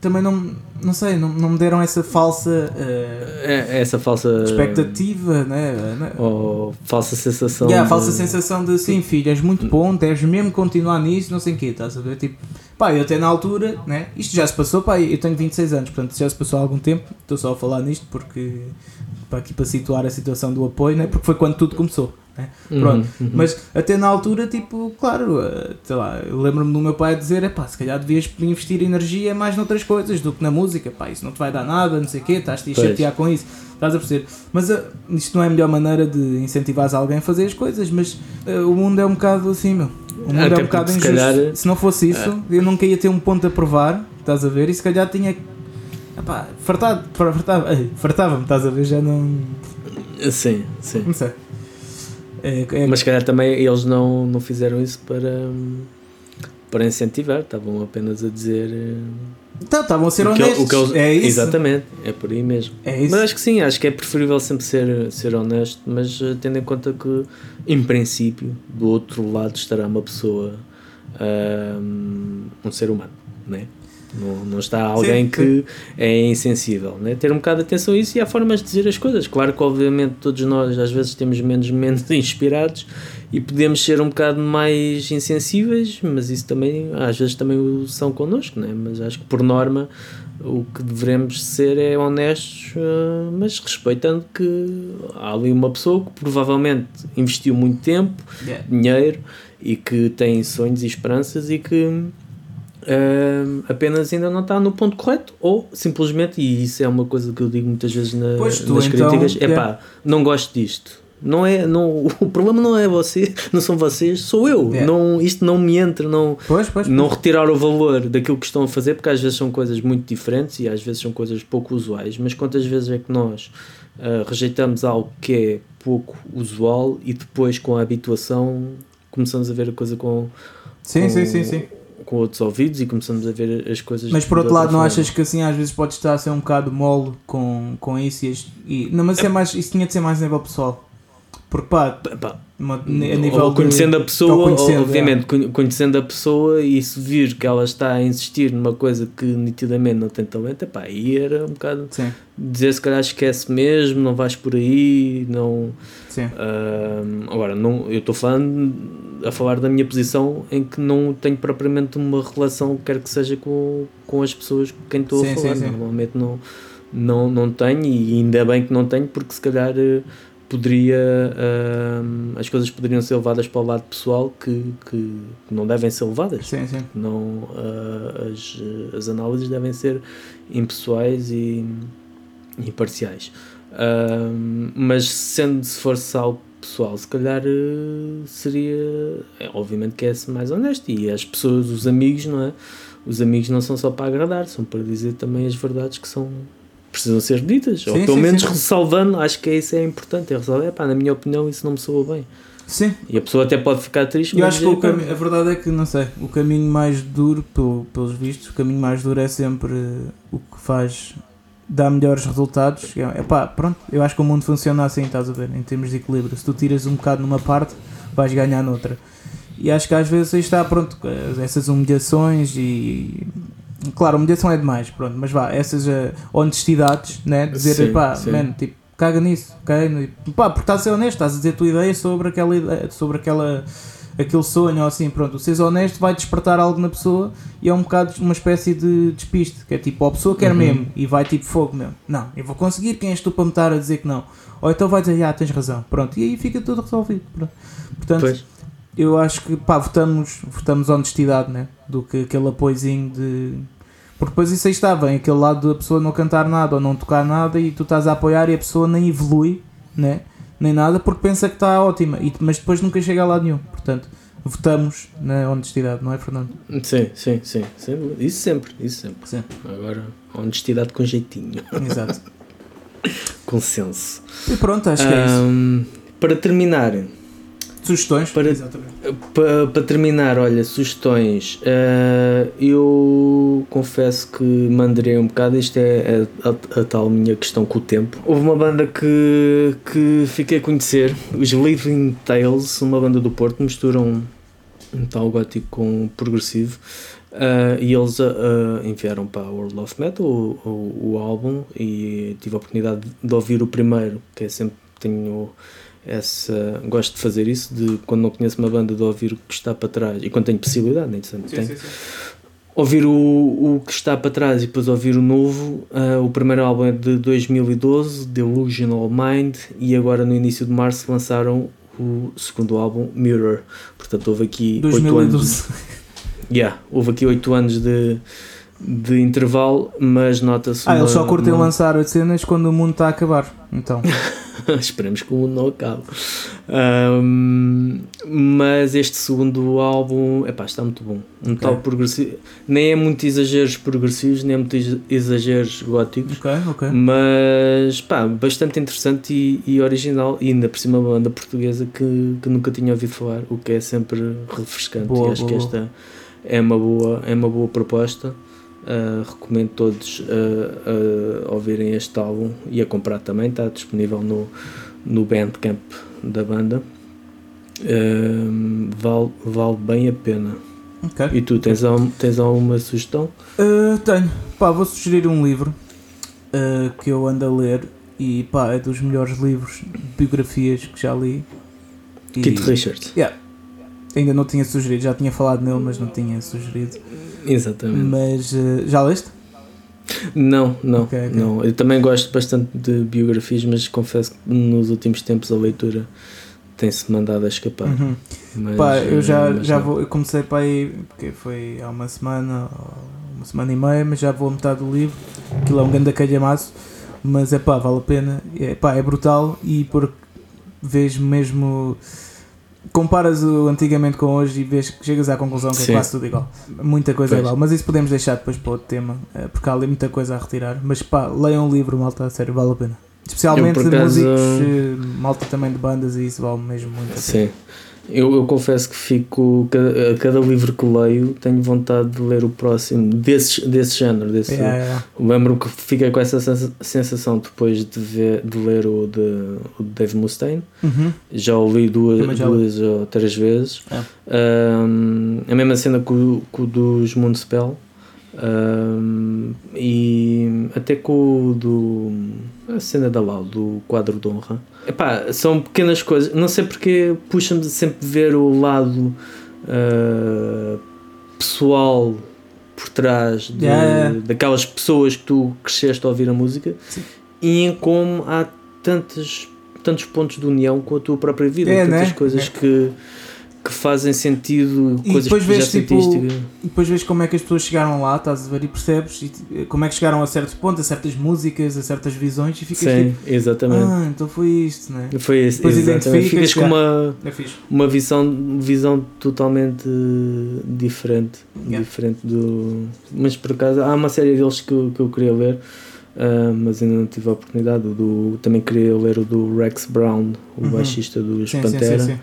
também não, não sei, não, não me deram essa falsa É, essa falsa expectativa, né? ou falsa sensação. Yeah, a de- falsa sensação de sim, filho, és muito bom, deves mesmo continuar nisso, não sei o quê, estás a ver? Tipo, pá, eu até na altura, né? Isto já se passou, pá, eu tenho 26 anos, portanto já se passou há algum tempo, estou só a falar nisto porque, para aqui para situar a situação do apoio, né? Porque foi quando tudo começou, né? Uhum, Pronto, uhum. mas até na altura, tipo, claro, eh, sei lá, eu lembro-me do meu pai dizer, é pá, se calhar devias investir energia mais noutras coisas do que na música, pá, isso não te vai dar nada, não sei o quê, estás-te a chatear com isso, estás a perceber? Mas eh, isto não é a melhor maneira de incentivar alguém a fazer as coisas, mas eh, o mundo é um bocado assim, meu. O mundo Até é um bocado porque se injusto. calhar- é. Se não fosse isso, eu nunca ia ter um ponto a provar, estás a ver? E se calhar tinha. Epá, fartado, fartava, ei, fartava-me, estás a ver? Já não. Sim, sim. Não sei. É, é- Mas se calhar também eles não, não fizeram isso para, para incentivar, estavam apenas a dizer eh, Então, estavam a ser que, honestos. o que eles. é isso. Exatamente, é por aí mesmo. É isso. Mas acho que sim, acho que é preferível sempre ser, ser honesto, mas eh, tendo em conta que, em princípio, do outro lado estará uma pessoa, hum, um ser humano, né? Não, não está alguém Sim, que é insensível, né? Ter um bocado de atenção a isso e há formas de dizer as coisas. Claro que, obviamente, todos nós às vezes temos menos momentos inspirados e podemos ser um bocado mais insensíveis, mas isso também, às vezes, também o são connosco, né? Mas acho que, por norma, o que devemos ser é honestos, eh, mas respeitando que há ali uma pessoa que provavelmente investiu muito tempo, Yeah. dinheiro e que tem sonhos e esperanças e que apenas ainda não está no ponto correto ou simplesmente, e isso é uma coisa que eu digo muitas vezes na- tu nas então, críticas, é yeah. pá, não gosto disto. Não é, não, o problema não é você, não são vocês, sou eu. Yeah. Não, isto não me entra, não, Pois, pois, não pois. retirar o valor daquilo que estão a fazer, porque às vezes são coisas muito diferentes e às vezes são coisas pouco usuais, mas quantas vezes é que nós ah, rejeitamos algo que é pouco usual e depois com a habituação começamos a ver a coisa com, Sim, com, sim, sim, sim. Com outros ouvidos e começamos a ver as coisas Mas por outro lado, não forma. achas que assim às vezes pode estar a ser um bocado mole com, com isso e, e- Não, mas isso, é mais, isso tinha de ser mais a nível pessoal. Porque pá, Pá, uma- a nível ou conhecendo de, a pessoa, conhecendo, obviamente, conhe- conhecendo a pessoa e se vir que ela está a insistir numa coisa que nitidamente não tem talento, epá, aí era um bocado Sim, dizer se calhar esquece mesmo, não vais por aí, não. sim. Ahm, agora, não, eu estou falando a falar da minha posição em que não tenho propriamente uma relação, quer que seja com, com as pessoas com quem estou a falar. sim. Normalmente não, não, não tenho e ainda bem que não tenho, porque se calhar eh, poderia ahm, as coisas poderiam ser levadas para o lado pessoal que, que não devem ser levadas. Sim, sim. Não, ah, as, as análises devem ser impessoais e imparciais. Ahm, mas sendo se fosse algo pessoal, se calhar eh, seria. é, obviamente que é mais honesto. E as pessoas, os amigos, não é? Os amigos não são só para agradar, são para dizer também as verdades que são. Precisam ser ditas. Ou Sim, pelo sim, menos sim. ressalvando, acho que isso é importante. É ressalvar, "Epá, na minha opinião, isso não me soa bem. Sim, E a pessoa até pode ficar triste, eu mas acho que o dizer, "Pá, cami- a verdade é que, não sei, o caminho mais duro, pelo, pelos vistos, o caminho mais duro é sempre o que faz dar melhores resultados. É, pá, pronto, eu acho que o mundo funciona assim, estás a ver, em termos de equilíbrio. Se tu tiras um bocado numa parte, vais ganhar noutra. E acho que às vezes aí está, pronto, essas humilhações e. Claro, humilhação é demais, pronto, mas vá, essas eh, honestidades, né? Dizer, Sim, pá, sim. man, tipo, caga nisso, ok? Pá, porque estás a ser honesto, estás a dizer a tua ideia sobre aquela ideia, sobre aquela aquele sonho ou assim, pronto, seres honesto vai despertar algo na pessoa e é um bocado uma espécie de despiste, que é tipo, a pessoa quer Uhum. mesmo e vai tipo fogo mesmo, não, eu vou conseguir, quem és tu para me estar a dizer que não? Ou então vai dizer, ah, tens razão, pronto, e aí fica tudo resolvido, pronto. Portanto, Pois. Eu acho que pá, votamos, votamos honestidade, né? Do que aquele apoiozinho de. Porque depois isso aí está, vem aquele lado da pessoa não cantar nada ou não tocar nada e tu estás a apoiar e a pessoa nem evolui, né? Nem nada porque pensa que está ótima, e, mas depois nunca chega a lado nenhum. Portanto, votamos na honestidade, não é, Fernando? Sim, sim, sim, sim. Isso sempre, isso sempre. Sim. Agora, honestidade com jeitinho, Exato. com senso. E pronto, acho que é isso. Para terminar, Sugestões? para- Exatamente. para, para terminar, olha, sugestões. ah, eu confesso que mandarei um bocado. Isto é a, a- a tal minha questão com o tempo. Houve uma banda que, que fiquei a conhecer, os Living Tales, uma banda do Porto, misturam um tal gótico com progressivo. ah, e eles ah, enviaram para a World of Metal o, o, o álbum e tive a oportunidade de ouvir o primeiro, que é sempre tenho essa gosto de fazer isso de quando não conheço uma banda de ouvir o que está para trás. E quando tenho possibilidade nem sempre tenho. ouvir o, o que está para trás e depois ouvir o novo Ah, o primeiro álbum é de 2012 Delusional Mind e agora no início de março lançaram o segundo álbum Mirror. Portanto houve aqui oito anos 2012. yeah, houve aqui 8 anos de, de intervalo mas nota-se Ah, eles uma- só curtem uma- lançar as cenas quando o mundo está a acabar. Então, Esperemos que o mundo não acabe. Ahm, mas este segundo álbum epá, está muito bom. Um tal progressivo. Nem é muito exageros progressivos, nem é muito ex- exageros góticos. ok, ok. Mas pá, bastante interessante e, e original. E ainda por cima, uma banda portuguesa que, que nunca tinha ouvido falar, o que é sempre refrescante. Boa, e acho boa, que esta é uma boa, é uma boa proposta. Uh, recomendo todos uh, uh, ouvirem este álbum e a comprar também. Está disponível no, no Bandcamp da banda. Um, vale, vale bem a pena. Ok. E tu tens, al- tens alguma sugestão? Uh, tenho. Pá, vou sugerir um livro que eu ando a ler e pá, é dos melhores livros de biografias que já li. E- Kit Richards. Yeah. Ainda não tinha sugerido, já tinha falado nele, mas não tinha sugerido. Exatamente. Mas uh, já leste? Não, não, Ok, ok. não. Eu também gosto bastante de biografias, mas confesso que nos últimos tempos a leitura tem-se mandado a escapar. Uhum. Mas, Pá, eu já, mas já não. vou, eu comecei para aí, porque foi há uma semana, uma semana e meia, mas já vou a metade do livro. Aquilo é um grande calhamaço, mas é pá, vale a pena. É, pá, é brutal e porque vês mesmo. Comparas o antigamente com hoje e vês que chegas à conclusão que Sim. é quase tudo igual. Muita coisa é Pois. igual, mas isso podemos deixar depois para outro tema, eh, porque há ali muita coisa a retirar. Mas pá, leiam o livro, malta, a sério, vale a pena. Especialmente Eu, de acaso, músicos, eh, malta também de bandas e isso vale mesmo muito a pena. Sim. Eu, eu confesso que fico. Cada, a cada livro que leio, tenho vontade de ler o próximo desse, desse género. Desse, Yeah, yeah. Lembro-me que fiquei com essa sensa- sensação depois de, ver, de ler o de, o de Dave Mustaine. Uhum. Já o li duas, duas ou três vezes. É. Ahm, a mesma cena com, o- o dos Moonspell. Ahm, e até com o do. A cena da Lau, do quadro de honra. Epá, são pequenas coisas. Não sei porque puxa-me sempre ver o lado ah, pessoal por trás de- Yeah. daquelas pessoas que tu cresceste a ouvir a música Sim. e em como há tantos, tantos pontos de união com a tua própria vida, É, tantas né? coisas É. que, que fazem sentido, E coisas depois que já vês, tipo, sentiste. E depois vês como é que as pessoas chegaram lá, estás a ver, e percebes e, como é que chegaram a certos pontos, a certas músicas, a certas visões e ficas Sim, tipo, exatamente. ah, então foi isto, né? Foi isso, depois exatamente. Ficas com já. uma, É uma visão, visão totalmente diferente. Yeah. Diferente do. Mas por acaso há uma série deles que, eu- que eu queria ler, ah, mas ainda não tive a oportunidade. Do, também queria ler o do Rex Brown, o Uhum. baixista dos Sim, sim, Pantera. sim, sim.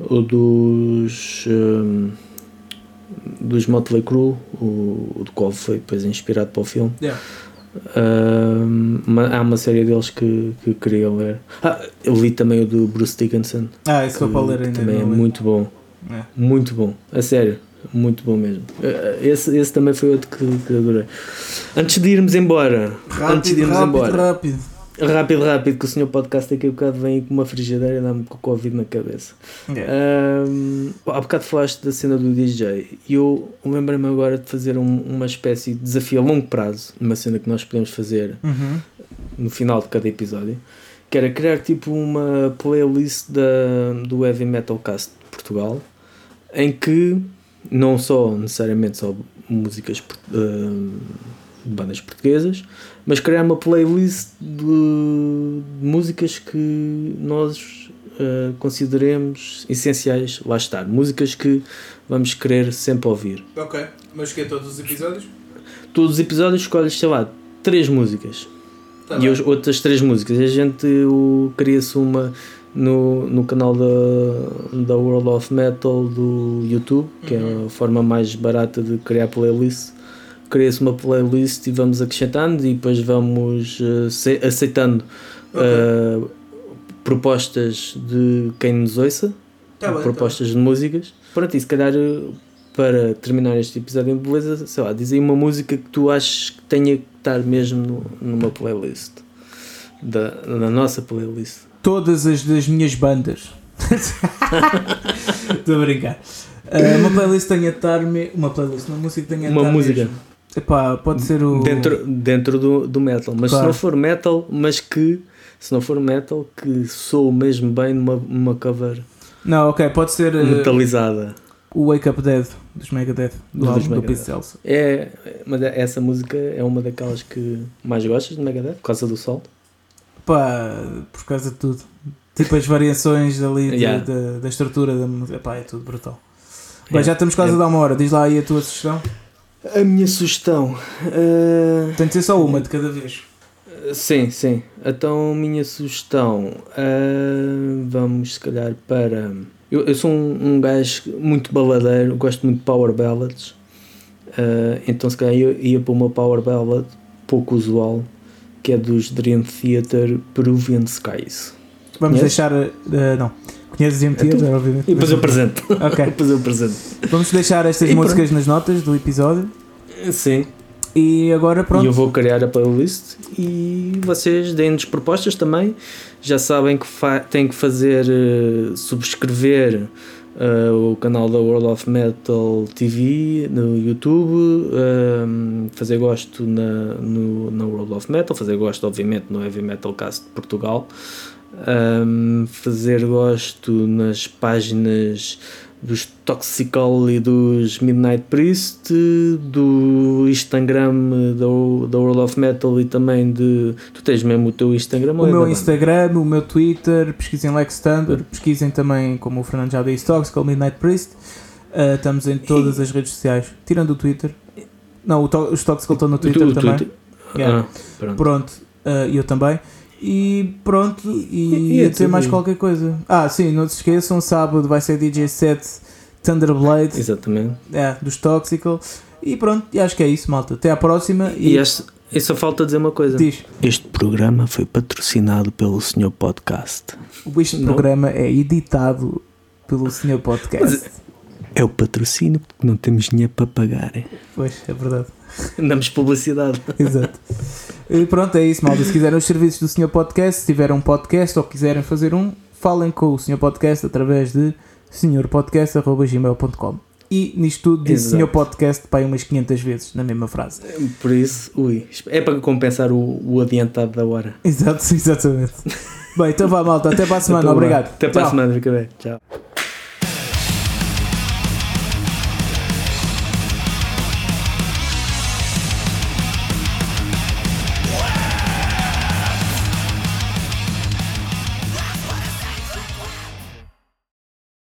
O dos um, dos Motley Crue, o, o do qual foi depois inspirado para o filme. Yeah. Um, há uma série deles que, que eu queria ler. Ah, eu li também o do Bruce Dickinson. Ah, isso que foi para ler ainda. também é muito bom. É. Muito bom. A sério. Muito bom mesmo. Eh, Esse, esse também foi outro que, que adorei. Antes de irmos embora, antes de Rápido, irmos rápido, embora, rápido. Rápido, rápido, que o senhor podcast daqui a bocado vem com uma frigideira e dá-me com o Covid na cabeça. Yeah. Um, há bocado falaste da cena do DJ e eu lembrei-me agora de fazer um- uma espécie de desafio a longo prazo, uma cena que nós podemos fazer Uhum. no final de cada episódio, que era criar tipo uma playlist da, do Heavy Metal Cast de Portugal, em que não só necessariamente só músicas por- um, de bandas portuguesas, mas criar uma playlist de, de músicas que nós uh, consideremos essenciais lá estar, músicas que vamos querer sempre ouvir. Ok, mas que é todos os episódios? Todos os episódios escolhes, sei lá, três músicas Tá e as outras três músicas. A gente cria-se uma no, no canal da, da World of Metal do YouTube, que Uhum. é a forma mais barata de criar playlist. Cria-se uma playlist e vamos acrescentando e depois vamos se- aceitando eh, propostas de quem nos ouça, Tá bem, tá propostas de músicas. Pronto, e se calhar eh, para terminar este episódio em beleza, sei lá, diz aí uma música que tu achas que tenha que estar mesmo no- numa playlist. Da, na nossa playlist. Todas as das minhas bandas. Estou a brincar. Ah, uma playlist tenha de estar. me- Uma playlist, uma música tenha de Uma estar música. mesmo. Epá, pode ser o. Dentro, dentro do, do metal. Mas Claro. se não for metal, mas que se não for metal, que soa mesmo bem numa, numa cover Não, ok, pode ser ah, metalizada. o Wake Up Dead dos Megadeth, do Dos álbum do. Pete Celso. É, mas essa música é uma daquelas que mais gostas de Megadeth, por causa do sol. Pá, por causa de tudo. Tipo as variações ali de- Yeah. da, da estrutura da música. É tudo brutal. Bem, Yeah. já estamos quase É. a dar uma hora. Diz lá aí a tua sugestão. A minha sugestão. eh, Tem de ser só uma de cada vez. Sim, sim. Então, minha sugestão. ah, vamos, se calhar, para. Eu, eu sou um, um gajo muito baladeiro, gosto muito de power ballads. ah, então, se calhar, eu ia para uma power ballad pouco usual, que é dos Dream Theater Peruvian Skies. Vamos Conheces? deixar. não. Conheces É MTs, tu. obviamente. E depois eu apresento. Ok. depois eu apresento. Vamos deixar estas E músicas nas notas do episódio. Sim. E agora pronto. E eu vou criar a playlist e vocês deem-nos propostas também. Já sabem que têm que fazer eh, subscrever eh, o canal da World of Metal TV no YouTube, ehm, fazer gosto na, no, na World of Metal, fazer gosto, obviamente, no Heavy Metal Cast de Portugal, ehm, fazer gosto nas páginas dos Toxical e dos Midnight Priest, do Instagram da, da World of Metal e também de. Tu tens mesmo o teu Instagram O é meu banda? Instagram, o meu Twitter, pesquisem Lex Thunder, pesquisem também, como o Fernando já disse, Toxical Midnight Priest. Uh, estamos em todas as redes sociais, tirando o Twitter. Não, o to- os Toxical estão no tu- Twitter o também. Twitter? Yeah. Ah, pronto. Pronto, uh, eu também. E pronto, E- e, e ia dizer tudo mais qualquer coisa. Ah, sim, não se esqueçam, sábado vai ser DJ set Thunderblade, Exatamente. é, dos Toxical. E pronto, e acho que é isso, malta. Até à próxima. E, E, este, e só falta dizer uma coisa. diz: Este programa foi patrocinado pelo Senhor Podcast. este Não. programa é editado pelo Senhor Podcast. É o patrocínio porque não temos dinheiro para pagar. Pois, é verdade. Damos publicidade. Exato. E pronto, é isso, malta. Se quiserem os serviços do Senhor Podcast, se tiverem um podcast ou quiserem fazer um, falem com o Senhor Podcast através de senhorpodcast.gmail.com E nisto tudo disse Exato. Senhor Podcast para umas 500 vezes na mesma frase. Por isso, ui, é para compensar o, o adiantado da hora. Exato, exatamente. Bem, então vá, malta. Até para a semana. Então. Obrigado. Até para a Tchau. semana, fica bem. Tchau.